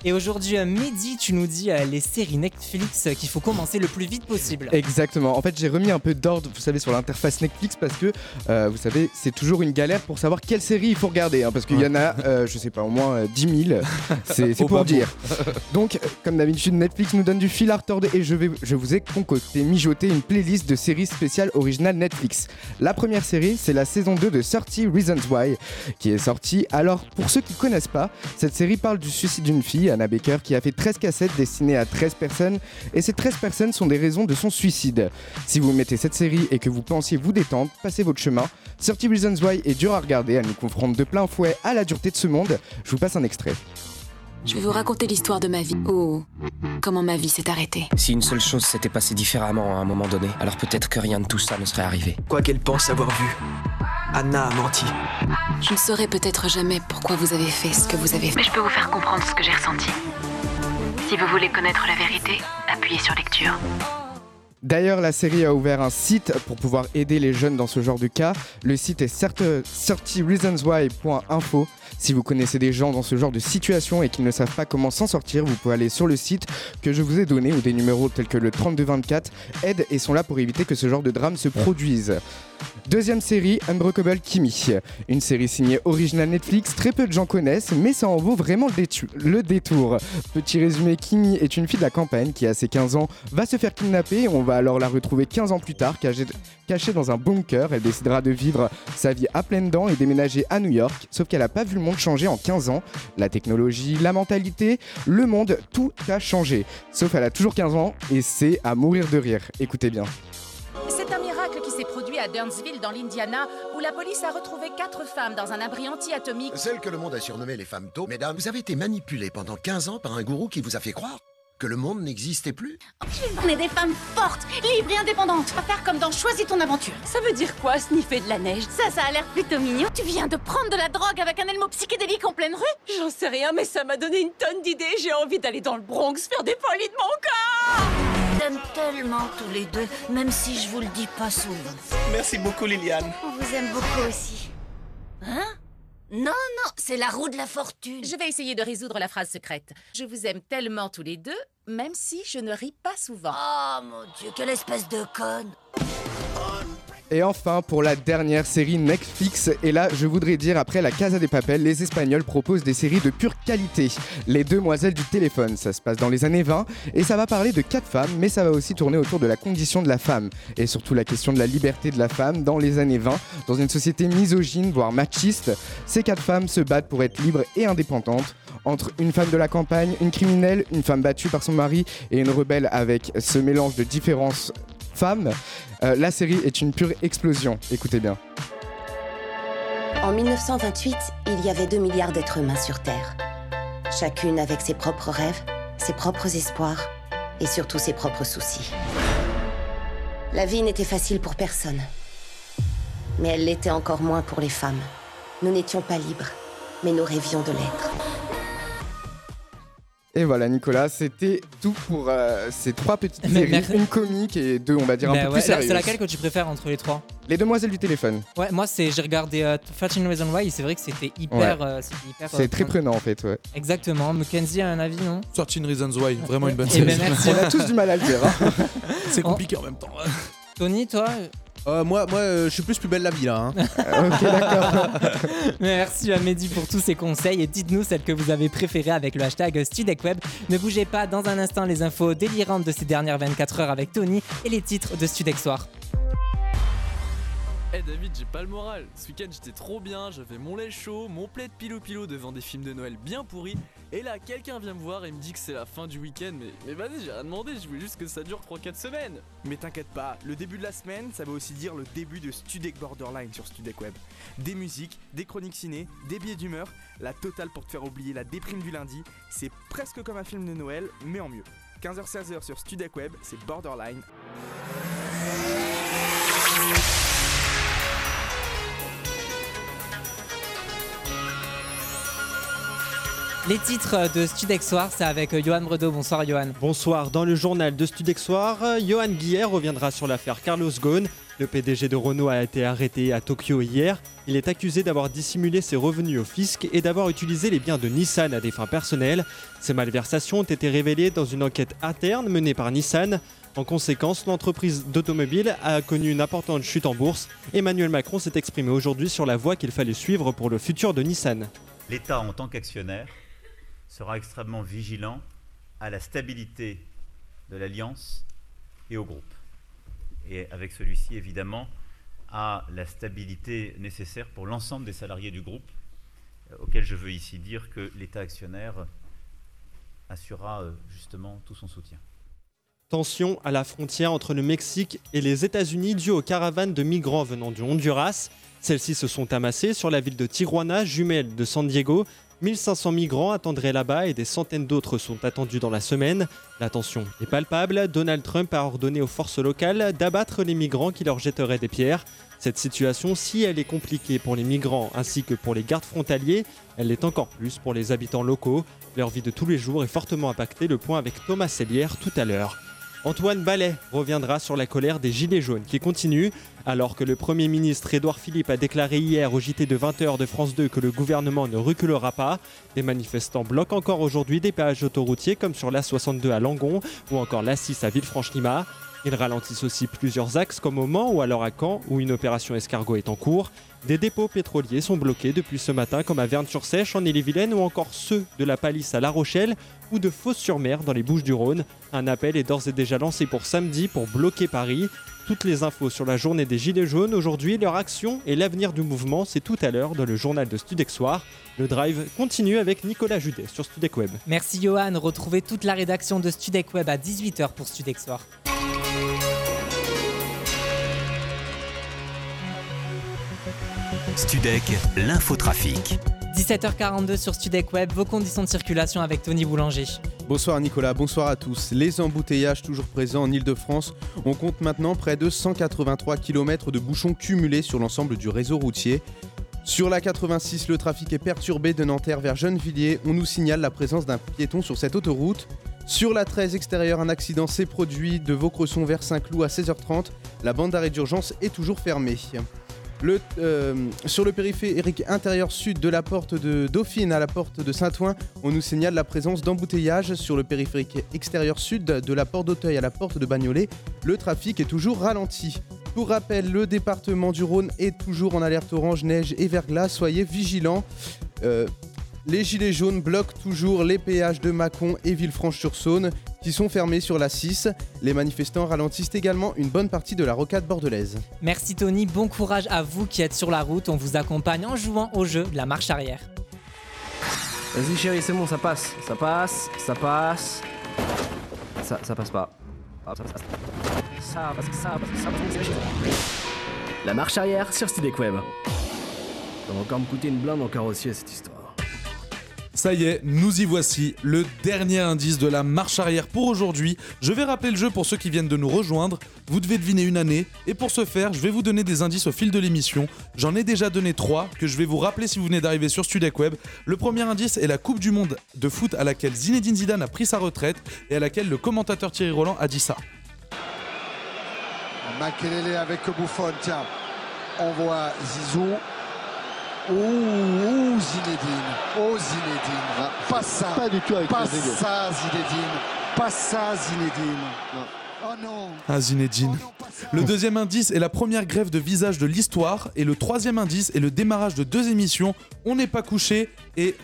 Et aujourd'hui, Mehdi, tu nous dis euh, les séries Netflix euh, qu'il faut commencer le plus vite possible. Exactement. En fait, j'ai remis un peu d'ordre, vous savez, sur l'interface Netflix parce que, euh, vous savez, c'est toujours une galère pour savoir quelle série il faut regarder. hein, parce qu'il y en a, euh, je sais pas, au moins euh, 10 000. C'est pour pas dire. Donc, comme d'habitude, Netflix nous donne du fil à retordre et je, vais, je vous ai concocté, mijoté une playlist de séries spéciales originales Netflix. La première série, c'est la saison 2 de 30 Reasons Why qui est sortie. Alors, pour ceux qui connaissent pas, cette série parle du suicide d'une fille, Anna Baker, qui a fait 13 cassettes destinées à 13 personnes et ces 13 personnes sont des raisons de son suicide. Si vous mettez cette série et que vous pensiez vous détendre, passez votre chemin. 30 Reasons Why est dur à regarder, elle nous confronte de plein fouet à la dureté de ce monde. Je vous passe un extrait. Je vais vous raconter l'histoire de ma vie. Oh, comment ma vie s'est arrêtée. Si une seule chose s'était passée différemment à un moment donné, alors peut-être que rien de tout ça ne serait arrivé. Quoi qu'elle pense avoir vu, Anna a menti. Je ne saurais peut-être jamais pourquoi vous avez fait ce que vous avez fait. Mais je peux vous faire comprendre ce que j'ai ressenti. Si vous voulez connaître la vérité, appuyez sur lecture. D'ailleurs, la série a ouvert un site pour pouvoir aider les jeunes dans ce genre de cas. Le site est 30reasonswhy.info. Si vous connaissez des gens dans ce genre de situation et qui ne savent pas comment s'en sortir, vous pouvez aller sur le site que je vous ai donné ou des numéros tels que le 3224 aident et sont là pour éviter que ce genre de drame se produise. Deuxième série, Unbreakable Kimmy. Une série signée originale Netflix, très peu de gens connaissent, mais ça en vaut vraiment le, détour. Petit résumé, Kimmy est une fille de la campagne qui, à ses 15 ans, va se faire kidnapper alors la retrouver 15 ans plus tard, cachée, cachée dans un bunker. Elle décidera de vivre sa vie à pleines dents et déménager à New York, sauf qu'elle n'a pas vu le monde changer en 15 ans. La technologie, la mentalité, le monde, tout a changé. Sauf elle a toujours 15 ans et c'est à mourir de rire. Écoutez bien. C'est un miracle qui s'est produit à Durnsville, dans l'Indiana, où la police a retrouvé quatre femmes dans un abri anti-atomique. Celles que le monde a surnommées les femmes taupe, mesdames, vous avez été manipulées pendant 15 ans par un gourou qui vous a fait croire que le monde n'existait plus On est des femmes fortes, libres et indépendantes. Va faire comme dans Choisis ton aventure. Ça veut dire quoi, sniffer de la neige? Ça, ça a l'air plutôt mignon. Tu viens de prendre de la drogue avec un elmo psychédélique en pleine rue? J'en sais rien, mais ça m'a donné une tonne d'idées. J'ai envie d'aller dans le Bronx faire des folies de mon corps. t'aime tellement tous les deux, même si je vous le dis pas souvent. Merci beaucoup, Liliane. On vous aime beaucoup aussi. Hein? Non, non, c'est la roue de la fortune. Je vais essayer de résoudre la phrase secrète. Je vous aime tellement tous les deux, même si je ne ris pas souvent. Oh mon dieu, quelle espèce de conne Et enfin, pour la dernière série Netflix, et là, je voudrais dire, après la Casa des Papel, les Espagnols proposent des séries de pure qualité. Les Demoiselles du téléphone, ça se passe dans les années 20, et ça va parler de quatre femmes, mais ça va aussi tourner autour de la condition de la femme, et surtout la question de la liberté de la femme dans les années 20, dans une société misogyne, voire machiste. Ces quatre femmes se battent pour être libres et indépendantes. Entre une femme de la campagne, une criminelle, une femme battue par son mari et une rebelle avec ce mélange de différences femmes, euh, la série est une pure explosion. Écoutez bien. En 1928, il y avait 2 milliards d'êtres humains sur Terre. Chacune avec ses propres rêves, ses propres espoirs et surtout ses propres soucis. La vie n'était facile pour personne. Mais elle l'était encore moins pour les femmes. Nous n'étions pas libres, mais nous rêvions de l'être. Et voilà, Nicolas, c'était tout pour euh, ces trois petites Mais séries, merci. une comique et deux, on va dire, un peu ouais, plus sérieuses. C'est laquelle que tu préfères entre les trois? Les Demoiselles du téléphone. Ouais, moi c'est j'ai regardé euh, 13 Reasons Why et c'est vrai que c'était hyper, Ouais. euh, c'était hyper. C'est euh, très prenant en fait, ouais. Exactement. Mackenzie a un avis, non? 13 Reasons Why, vraiment une bonne Eh série. ben, merci. On a tous du mal à le dire. hein. C'est compliqué en même temps. Tony, toi? Euh, moi, moi euh, je suis plus plus belle la vie là. hein. ok, d'accord. Merci à Mehdi pour tous ces conseils et dites-nous celle que vous avez préférée avec le hashtag StudecWeb. Ne bougez pas, dans un instant les infos délirantes de ces dernières 24 heures avec Tony et les titres de Studec Soir. Eh David, j'ai pas le moral. Ce week-end j'étais trop bien, j'avais mon lait chaud, mon plaid pilou pilou devant des films de Noël bien pourris. Et là, quelqu'un vient me voir et me dit que c'est la fin du week-end. Mais, mais vas-y, j'ai rien demandé, je voulais juste que ça dure 3-4 semaines. Mais t'inquiète pas, le début de la semaine, ça veut aussi dire le début de Studek Borderline sur Studek Web. Des musiques, des chroniques ciné, des billets d'humeur, la totale pour te faire oublier la déprime du lundi. C'est presque comme un film de Noël, mais en mieux. 15h-16h sur Studek Web, c'est Borderline. Les titres de Studex Soir, c'est avec euh, Johan Bredo. Bonsoir Johan. Bonsoir, dans le journal de Studex Soir, euh, Johan Guillet reviendra sur l'affaire Carlos Ghosn. Le PDG de Renault a été arrêté à Tokyo hier. Il est accusé d'avoir dissimulé ses revenus au fisc et d'avoir utilisé les biens de Nissan à des fins personnelles. Ces malversations ont été révélées dans une enquête interne menée par Nissan. En conséquence, l'entreprise d'automobile a connu une importante chute en bourse. Emmanuel Macron s'est exprimé aujourd'hui sur la voie qu'il fallait suivre pour le futur de Nissan. L'État, en tant qu'actionnaire, sera extrêmement vigilant à la stabilité de l'alliance et au groupe. Et avec celui-ci, évidemment, à la stabilité nécessaire pour l'ensemble des salariés du groupe, euh, auquel je veux ici dire que l'État actionnaire assurera euh, justement tout son soutien. Tension à la frontière entre le Mexique et les États-Unis due aux caravanes de migrants venant du Honduras. Celles-ci se sont amassées sur la ville de Tijuana, jumelle de San Diego. 1500 migrants attendraient là-bas et des centaines d'autres sont attendus dans la semaine. La est palpable. Donald Trump a ordonné aux forces locales d'abattre les migrants qui leur jetteraient des pierres. Cette situation, si elle est compliquée pour les migrants ainsi que pour les gardes frontaliers, elle l'est encore plus pour les habitants locaux. Leur vie de tous les jours est fortement impactée. Le point avec Thomas Sellière tout à l'heure. Antoine Ballet reviendra sur la colère des Gilets jaunes qui continue. Alors que le Premier ministre Édouard Philippe a déclaré hier au JT de 20h de France 2 que le gouvernement ne reculera pas, les manifestants bloquent encore aujourd'hui des péages autoroutiers comme sur l'A62 à Langon ou encore l'A6 à Villefranche-Lima. Ils ralentissent aussi plusieurs axes comme au Mans ou alors à Caen où une opération escargot est en cours. Des dépôts pétroliers sont bloqués depuis ce matin comme à Verne-sur-Sèche en Ille-et-Vilaine ou encore ceux de la Palisse à La Rochelle ou de Fos-sur-Mer dans les Bouches-du-Rhône. Un appel est d'ores et déjà lancé pour samedi pour bloquer Paris. Toutes les infos sur la journée des Gilets jaunes aujourd'hui, leur action et l'avenir du mouvement, c'est tout à l'heure dans le journal de Studec Soir. Le drive continue avec Nicolas Judet sur Studec Web. Merci Johan. Retrouvez toute la rédaction de Studec Web à 18h pour Studec Soir. Studec, l'infotrafic. 17h42 sur Studec Web, vos conditions de circulation avec Tony Boulanger. Bonsoir Nicolas, bonsoir à tous. Les embouteillages toujours présents en Ile-de-France. On compte maintenant près de 183 km de bouchons cumulés sur l'ensemble du réseau routier. Sur la 86, le trafic est perturbé de Nanterre vers Gennevilliers. On nous signale la présence d'un piéton sur cette autoroute. Sur la 13 extérieure, un accident s'est produit de Vaucresson vers Saint-Cloud à 16h30. La bande d'arrêt d'urgence est toujours fermée. Euh, sur le périphérique intérieur sud de la porte de Dauphine à la porte de Saint-Ouen, on nous signale la présence d'embouteillages sur le périphérique extérieur sud de la porte d'Auteuil à la porte de Bagnolet. Le trafic est toujours ralenti. Pour rappel, le département du Rhône est toujours en alerte orange, neige et verglas. Soyez vigilants. Euh, les gilets jaunes bloquent toujours les péages de Mâcon et Villefranche-sur-Saône qui sont fermés sur la 6. Les manifestants ralentissent également une bonne partie de la rocade bordelaise. Merci Tony, bon courage à vous qui êtes sur la route. On vous accompagne en jouant au jeu de la marche arrière. Vas-y chérie, c'est bon, ça passe. Ça passe, ça passe. Ça, ça passe pas. Ah, Ça passe. Ça passe, ça passe, ça passe. La marche arrière sur Web. Ça va encore me coûter une blinde en carrossier cette histoire. Ça y est, nous y voici, le dernier indice de la marche arrière pour aujourd'hui. Je vais rappeler le jeu pour ceux qui viennent de nous rejoindre. Vous devez deviner une année, et pour ce faire, je vais vous donner des indices au fil de l'émission. J'en ai déjà donné trois que je vais vous rappeler si vous venez d'arriver sur Studek Web. Le premier indice est la Coupe du Monde de foot à laquelle Zinedine Zidane a pris sa retraite et à laquelle le commentateur Thierry Roland a dit ça. Avec tiens. On voit Zizou. Ouh, ouh, Zinedine. Oh, Zinedine. Pas ça. Pas du tout avec Pas ça, Zinedine. Pas ça, Zinedine. Oh non. Ah, Zinedine. Le deuxième indice est la première grève de visage de l'histoire. Et le troisième indice est le démarrage de deux émissions On n'est pas couché et.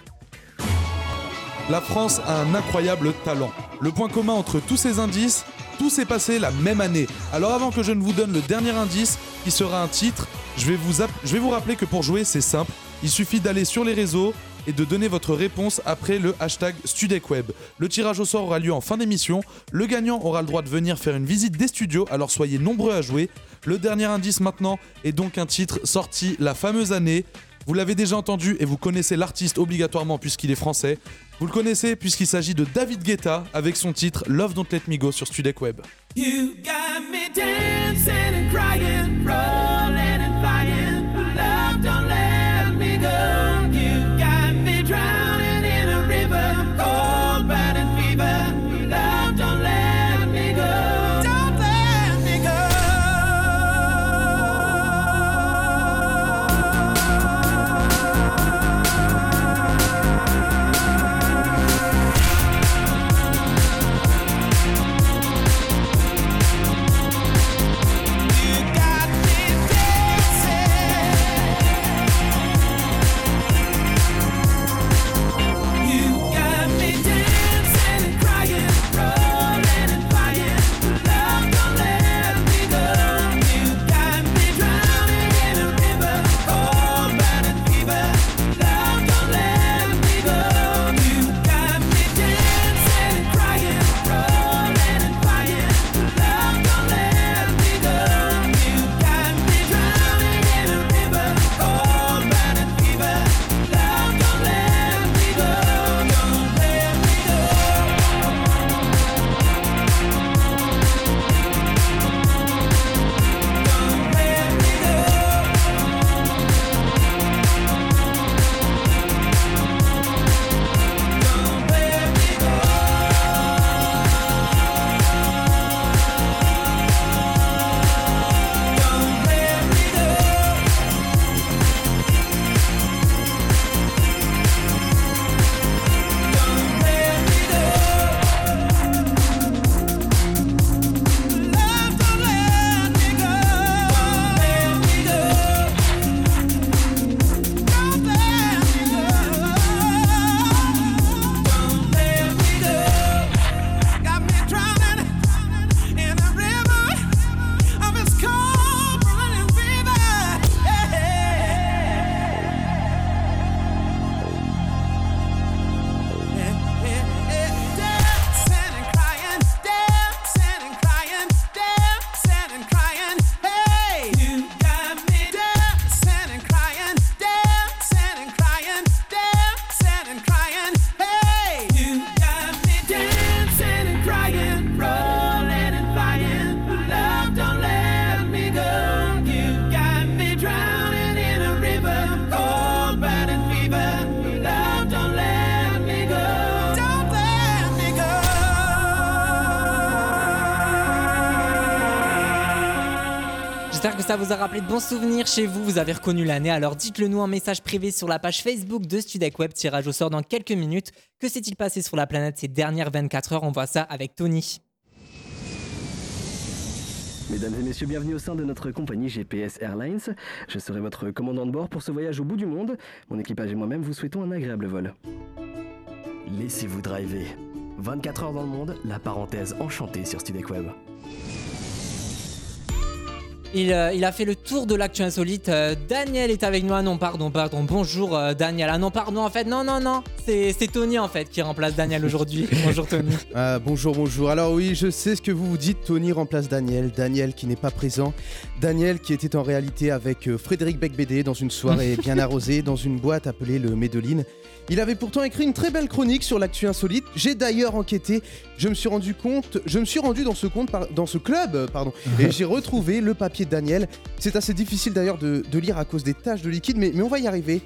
La France a un incroyable talent. Le point commun entre tous ces indices, tout s'est passé la même année. Alors avant que je ne vous donne le dernier indice, qui sera un titre, je vais vous, rappeler que pour jouer, c'est simple. Il suffit d'aller sur les réseaux et de donner votre réponse après le hashtag StudecWeb. Le tirage au sort aura lieu en fin d'émission. Le gagnant aura le droit de venir faire une visite des studios, alors soyez nombreux à jouer. Le dernier indice maintenant est donc un titre sorti la fameuse année. Vous l'avez déjà entendu et vous connaissez l'artiste obligatoirement puisqu'il est français. Vous le connaissez puisqu'il s'agit de David Guetta avec son titre Love Don't Let Me Go sur me go. De bons souvenirs chez vous. Vous avez reconnu l'année, alors dites-le nous en message privé sur la page Facebook de Studec Web. Tirage au sort dans quelques minutes. Que s'est-il passé sur la planète ces dernières 24 heures? On voit ça avec Tony. Mesdames et messieurs, bienvenue au sein de notre compagnie GPS Airlines. Je serai votre commandant de bord pour ce voyage au bout du monde. Mon équipage et moi-même vous souhaitons un agréable vol. Laissez-vous driver. 24 heures dans le monde, la parenthèse enchantée sur Studec Web. Il, euh, il a fait le tour de l'actu insolite. Euh, Daniel est avec nous. Ah non, pardon, pardon. Bonjour euh, Daniel. Ah non, pardon, en fait, non, non, non. C'est c'est Tony en fait qui remplace Daniel aujourd'hui. Bonjour Tony. Ah, bonjour, bonjour. Alors oui, je sais ce que vous vous dites. Tony remplace Daniel. Daniel qui n'est pas présent. Daniel qui était en réalité avec Frédéric Becbédé dans une soirée bien arrosée, dans une boîte appelée le Médoline. Il avait pourtant écrit une très belle chronique sur l'actu insolite. J'ai d'ailleurs enquêté. Je me suis rendu compte, je me suis rendu dans ce compte, par- dans ce club, euh, pardon, et j'ai retrouvé le papier de Daniel. C'est assez difficile d'ailleurs de, de lire à cause des taches de liquide, mais, mais on va y arriver.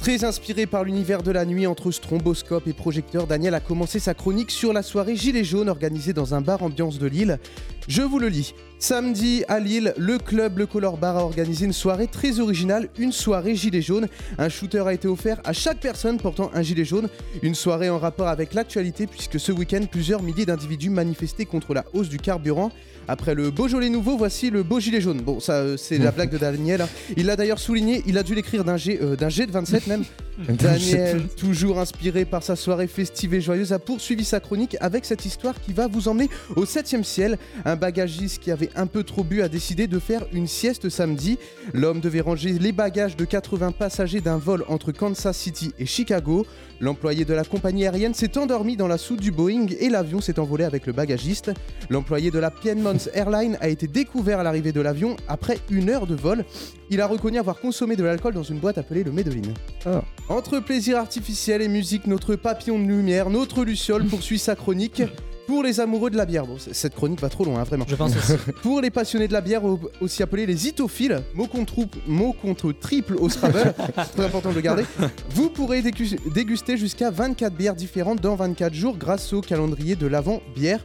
Très inspiré par l'univers de la nuit entre stromboscope et projecteur, Daniel a commencé sa chronique sur la soirée Gilets jaunes organisée dans un bar ambiance de Lille. Je vous le lis. Samedi à Lille, le club Le Color Bar a organisé une soirée très originale, une soirée Gilets jaunes. Un shooter a été offert à chaque personne portant un gilet jaune. Une soirée en rapport avec l'actualité puisque ce week-end, plusieurs milliers d'individus manifestaient contre la hausse du carburant. Après le Beaujolais nouveau, voici le beau gilet jaune. Bon, ça, euh, c'est la blague de Daniel. hein. Il l'a d'ailleurs souligné, il a dû l'écrire d'un G, euh, d'un G de 27 même. Daniel, toujours inspiré par sa soirée festive et joyeuse, a poursuivi sa chronique avec cette histoire qui va vous emmener au 7 ciel. Un bagagiste qui avait un peu trop bu a décidé de faire une sieste samedi. L'homme devait ranger les bagages de 80 passagers d'un vol entre Kansas City et Chicago. L'employé de la compagnie aérienne s'est endormi dans la soute du Boeing et l'avion s'est envolé avec le bagagiste. L'employé de la Piedmont Airlines a été découvert à l'arrivée de l'avion après une heure de vol. Il a reconnu avoir consommé de l'alcool dans une boîte appelée le Medellin. Entre plaisir artificiel et musique, notre papillon de lumière, notre Luciole poursuit sa chronique. Pour les amoureux de la bière, bon, cette chronique va trop loin, hein, vraiment. Je pense aussi. Pour les passionnés de la bière, au- aussi appelés les itophiles, mot contre, mot contre triple au Scrabble, très important de le garder, vous pourrez dégu- déguster jusqu'à 24 bières différentes dans 24 jours grâce au calendrier de l'avant bière.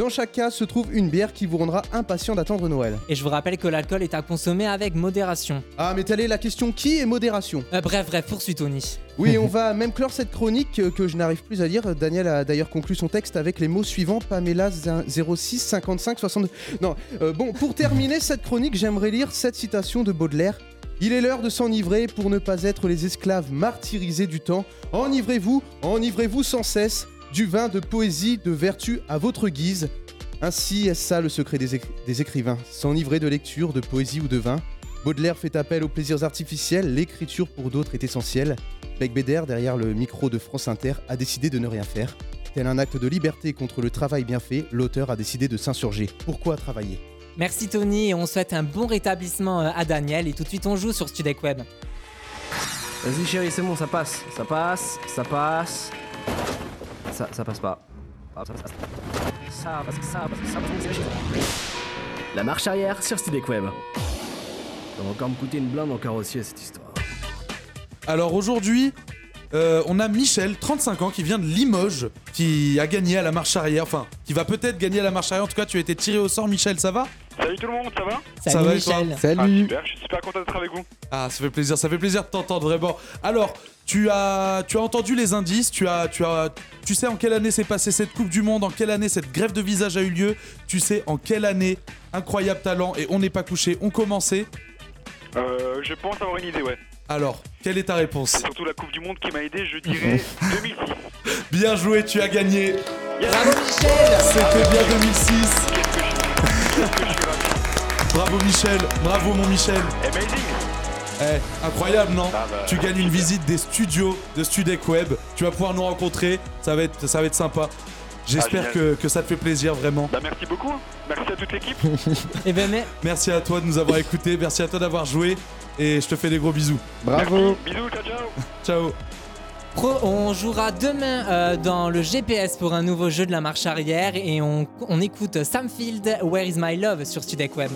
Dans chaque cas se trouve une bière qui vous rendra impatient d'attendre Noël. Et je vous rappelle que l'alcool est à consommer avec modération. Ah, mais telle est la question qui est modération? Euh, bref, bref, poursuis Tony. Oui, on va même clore cette chronique euh, que je n'arrive plus à lire. Daniel a d'ailleurs conclu son texte avec les mots suivants Pamela 06 55 62. Non, euh, bon, pour terminer cette chronique, j'aimerais lire cette citation de Baudelaire. Il est l'heure de s'enivrer pour ne pas être les esclaves martyrisés du temps. Enivrez-vous, enivrez-vous sans cesse du vin de poésie, de vertu à votre guise. Ainsi est ça le secret des, éc- des écrivains, s'enivrer de lecture, de poésie ou de vin. Baudelaire fait appel aux plaisirs artificiels, l'écriture pour d'autres est essentielle. Beck Beder, derrière le micro de France Inter, a décidé de ne rien faire. Tel un acte de liberté contre le travail bien fait, l'auteur a décidé de s'insurger. Pourquoi travailler? Merci Tony et on souhaite un bon rétablissement euh, à Daniel et tout de suite on joue sur Studek Web. Vas-y chérie, c'est bon, ça passe. Ça passe, ça passe. Ça, ça passe pas. Ça, ça, ça, ça passe, ça passe, ça passe, c'est La marche arrière sur Web. Ça va encore me coûter une blinde en carrossier cette histoire. Alors aujourd'hui, euh, on a Michel, 35 ans, qui vient de Limoges, qui a gagné à la marche arrière, enfin, qui va peut-être gagner à la marche arrière. En tout cas, tu as été tiré au sort, Michel, ça va? Salut tout le monde, ça va Ça va et toi Ah, super, je suis super content d'être avec vous. Ah, ça fait plaisir, ça fait plaisir de t'entendre vraiment. Alors, tu as, tu as entendu les indices, tu as, tu as, tu sais en quelle année s'est passée cette Coupe du Monde, en quelle année cette grève de visage a eu lieu, tu sais en quelle année incroyable talent et on n'est pas couché, on commençait. Euh, je pense avoir une idée, ouais. Alors, quelle est ta réponse? C'est surtout la Coupe du Monde qui m'a aidé, je dirais 2006. Bien joué, tu as gagné. Bravo Michel C'était bien 2006. Bravo Michel, bravo mon Michel. Amazing Eh, incroyable non? Bah, Tu gagnes une visite des studios de Studek Web. Tu vas pouvoir nous rencontrer, ça va être, ça va être sympa. J'espère Ah, que, ça te fait plaisir vraiment. Bah merci beaucoup, merci à toute l'équipe. Et ben mais... Merci à toi de nous avoir écoutés, merci à toi d'avoir joué et je te fais des gros bisous. Merci, bisous, ciao ciao Ciao. On jouera demain euh, dans le GPS pour un nouveau jeu de la marche arrière et on, écoute Sam Field, Where is my love sur Studek Web.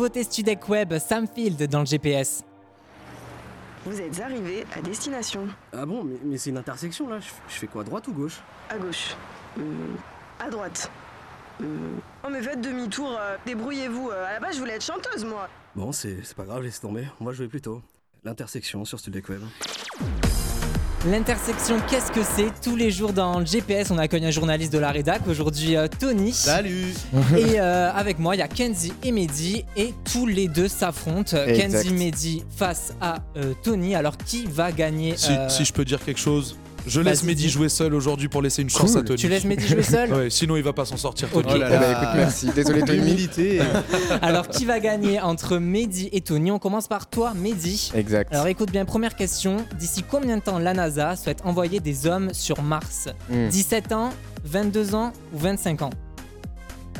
Nouveauté Studec Web, Sam Field dans le GPS. Vous êtes arrivé à destination. Ah bon, mais, mais c'est une intersection là, je, je fais quoi, droite ou gauche? À gauche. Euh, à droite. Euh, Oh mais faites demi-tour, euh, débrouillez-vous. Euh, à la base je voulais être chanteuse moi. Bon, c'est c'est pas grave, laisse tomber. On va jouer plus tôt. L'intersection sur Studec Web. L'intersection, qu'est-ce que c'est Tous les jours dans le GPS, on accueille un journaliste de la rédac. Aujourd'hui, euh, Tony. Salut Et euh, avec moi, il y a Kenzie et Mehdi. Et tous les deux s'affrontent. Exact. Kenzie, Mehdi face à euh, Tony. Alors, qui va gagner Si, euh, si je peux dire quelque chose, je laisse Mehdi jouer seul aujourd'hui pour laisser une chance Cool. à Tony. Tu laisses Mehdi jouer seul Ouais, sinon il va pas s'en sortir. Tony. Oh là là. Eh ben, écoute, merci. Désolé, Tony. L'humilité. Alors, qui va gagner entre Mehdi et Tony? On commence par toi, Mehdi. Exact. Alors, écoute bien, première question. D'ici combien de temps la NASA souhaite envoyer des hommes sur Mars? Hmm. 17 ans, 22 ans ou 25 ans?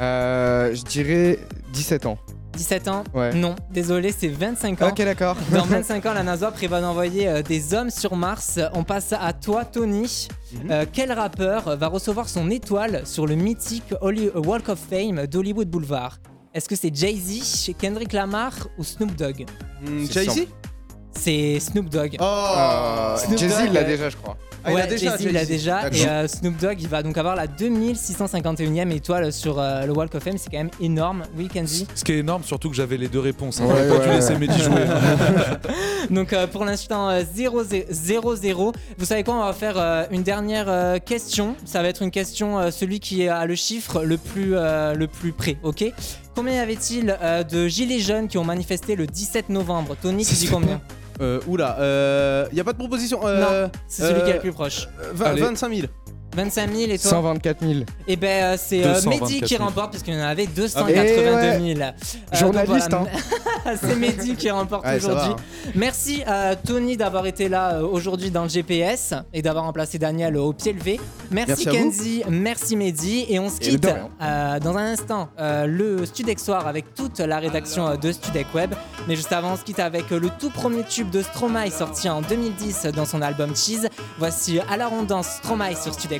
Euh, je dirais 17 ans. 17 ans? Ouais. Non, désolé, c'est 25 ans. Ok, d'accord. Dans 25 ans, la NASA prévoit d'envoyer euh, des hommes sur Mars. On passe à toi, Tony. Mhm. Euh, quel rappeur va recevoir son étoile sur le mythique Holly- Walk of Fame d'Hollywood Boulevard? Est-ce que c'est Jay-Z, Kendrick Lamar ou Snoop Dogg? Hmm, Jay-Z? C'est Snoop Dogg. Oh Snoop Jay-Z, Dogg, il l'a euh, déjà, je crois. Ah, il a ouais, déjà, Jay-Z, il l'a Jay-Z. déjà. Et euh, Snoop Dogg, il va donc avoir la 2651e étoile sur euh, le Walk of Fame. C'est quand même énorme. Oui, Kenzie Ce qui est énorme, surtout que j'avais les deux réponses. hein. Ouais, J'aurais pas ouais, laisser ouais. Mehdi jouer. Donc euh, pour l'instant euh, 0-0. Vous savez quoi On va faire euh, une dernière euh, question. Ça va être une question, euh, celui qui a le chiffre le plus, euh, le plus près, ok? Combien y avait-il euh, de gilets jaunes qui ont manifesté le 17 novembre? Tony, tu dis combien? Euh, oula, euh, y a pas de proposition. Euh, Non, c'est celui qui est euh, le plus proche. euh, vingt- Allez. 25 000. 25 000 et toi 124 000. Et ben euh, c'est euh, 224 Mehdi qui 000. remporte parce qu'il y en avait Et 282 ouais. 000. Euh, Journaliste, donc voilà. c'est Mehdi qui remporte Ouais, aujourd'hui. Merci à Tony d'avoir été là euh, aujourd'hui dans le GPS et d'avoir remplacé Daniel au pied levé. Merci, Merci. Kenzie, merci Mehdi et on se quitte euh, dans un instant euh, le Studec Soir avec toute la rédaction euh, de Studec Web. Mais juste avant, on se quitte avec euh, le tout premier tube de Stromae sorti en 2010 dans son album Cheese. Voici Alors on danse Stromae sur Studec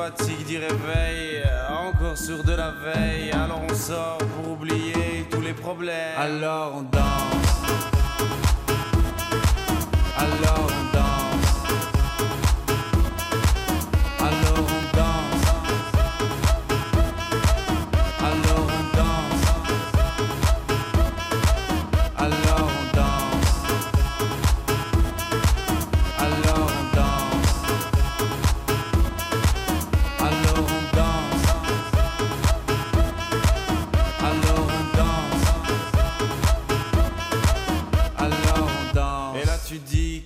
fatigue dit réveil, encore sur de la veille, alors on sort pour oublier tous les problèmes. Alors on danse. Alors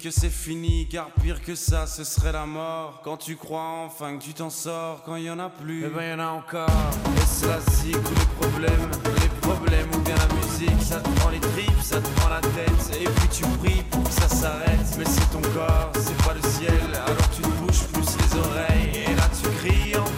que c'est fini, car pire que ça, ce serait la mort. Quand tu crois enfin que tu t'en sors, quand il y en a plus, eh ben y en a encore. Et c'est la zik ou les problèmes, les problèmes ou bien la musique, ça te prend les tripes, ça te prend la tête. Et puis tu pries pour que ça s'arrête, mais c'est ton corps, c'est pas le ciel. Alors tu te bouges plus les oreilles, et là tu cries encore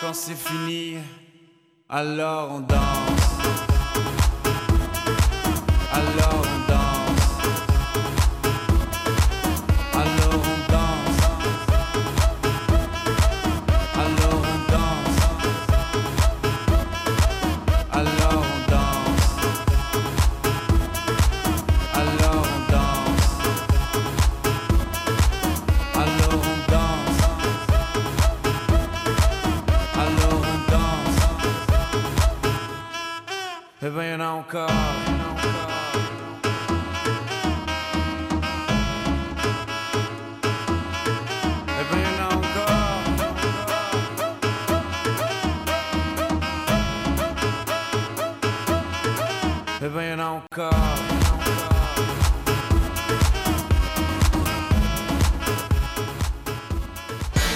quand c'est fini, alors on danse. Alors on